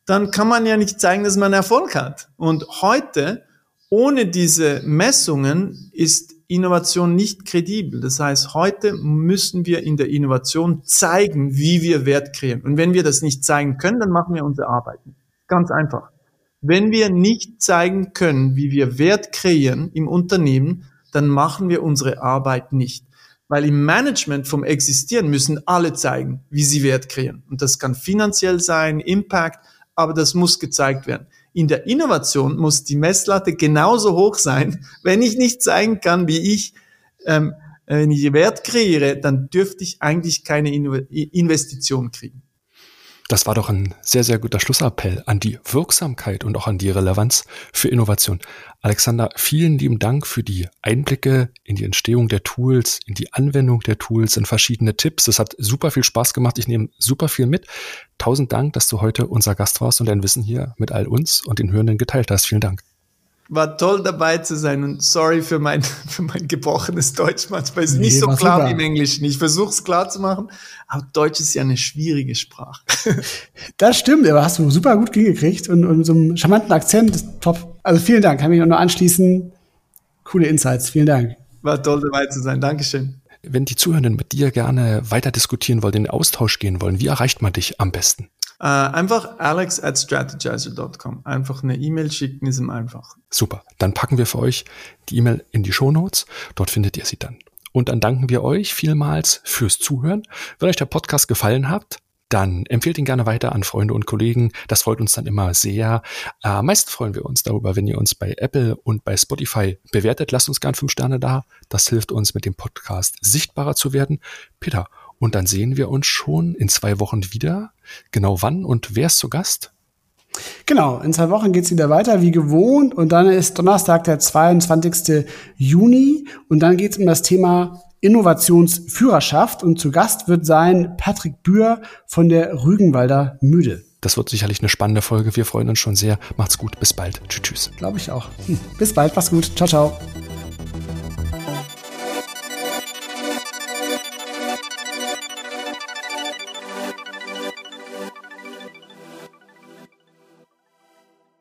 S4: dann kann man ja nicht zeigen, dass man Erfolg hat. Und heute ohne diese Messungen ist Innovation nicht kredibel. Das heißt, heute müssen wir in der Innovation zeigen, wie wir Wert kreieren. Und wenn wir das nicht zeigen können, dann machen wir unsere Arbeit. Ganz einfach. Wenn wir nicht zeigen können, wie wir Wert kreieren im Unternehmen, dann machen wir unsere Arbeit nicht. Weil im Management vom Existieren müssen alle zeigen, wie sie Wert kreieren. Und das kann finanziell sein, Impact, aber das muss gezeigt werden. In der Innovation muss die Messlatte genauso hoch sein. Wenn ich nicht zeigen kann, wie ich, ähm, wenn ich Wert kreiere, dann dürfte ich eigentlich keine Investition kriegen.
S2: Das war doch ein sehr, sehr guter Schlussappell an die Wirksamkeit und auch an die Relevanz für Innovation. Alexander, vielen lieben Dank für die Einblicke in die Entstehung der Tools, in die Anwendung der Tools, in verschiedene Tipps. Es hat super viel Spaß gemacht. Ich nehme super viel mit. Tausend Dank, dass du heute unser Gast warst und dein Wissen hier mit all uns und den Hörenden geteilt hast. Vielen Dank
S4: war toll dabei zu sein und sorry für mein, für mein gebrochenes Deutsch manchmal. Ist nee, nicht so klar super. wie im Englischen. Ich versuche es klar zu machen, aber Deutsch ist ja eine schwierige Sprache.
S3: Das stimmt, aber hast du super gut hingekriegt und, und so einem charmanten Akzent, top. Also vielen Dank, kann mich nur anschließen. Coole Insights, vielen Dank.
S4: War toll dabei zu sein, Dankeschön.
S2: Wenn die Zuhörenden mit dir gerne weiter diskutieren wollen, in den Austausch gehen wollen, wie erreicht man dich am besten?
S4: Uh, einfach alex at strategizer.com. Einfach eine E-Mail schicken ist im einfach.
S2: Super. Dann packen wir für euch die E-Mail in die Show Notes. Dort findet ihr sie dann. Und dann danken wir euch vielmals fürs Zuhören. Wenn euch der Podcast gefallen hat, dann empfehlt ihn gerne weiter an Freunde und Kollegen. Das freut uns dann immer sehr. Äh, am meisten freuen wir uns darüber, wenn ihr uns bei Apple und bei Spotify bewertet. Lasst uns gern fünf Sterne da. Das hilft uns, mit dem Podcast sichtbarer zu werden. Peter, und dann sehen wir uns schon in zwei Wochen wieder. Genau wann und wer ist zu Gast?
S3: Genau, in zwei Wochen geht's wieder weiter, wie gewohnt. Und dann ist Donnerstag, der 22. Juni. Und dann geht's um das Thema Innovationsführerschaft. Und zu Gast wird sein Patrick Bühr von der Rügenwalder Müde.
S2: Das wird sicherlich eine spannende Folge. Wir freuen uns schon sehr. Macht's gut. Bis bald. Tschüss, tschüss.
S3: Glaube ich auch. Hm. Bis bald. Mach's gut. Ciao, ciao.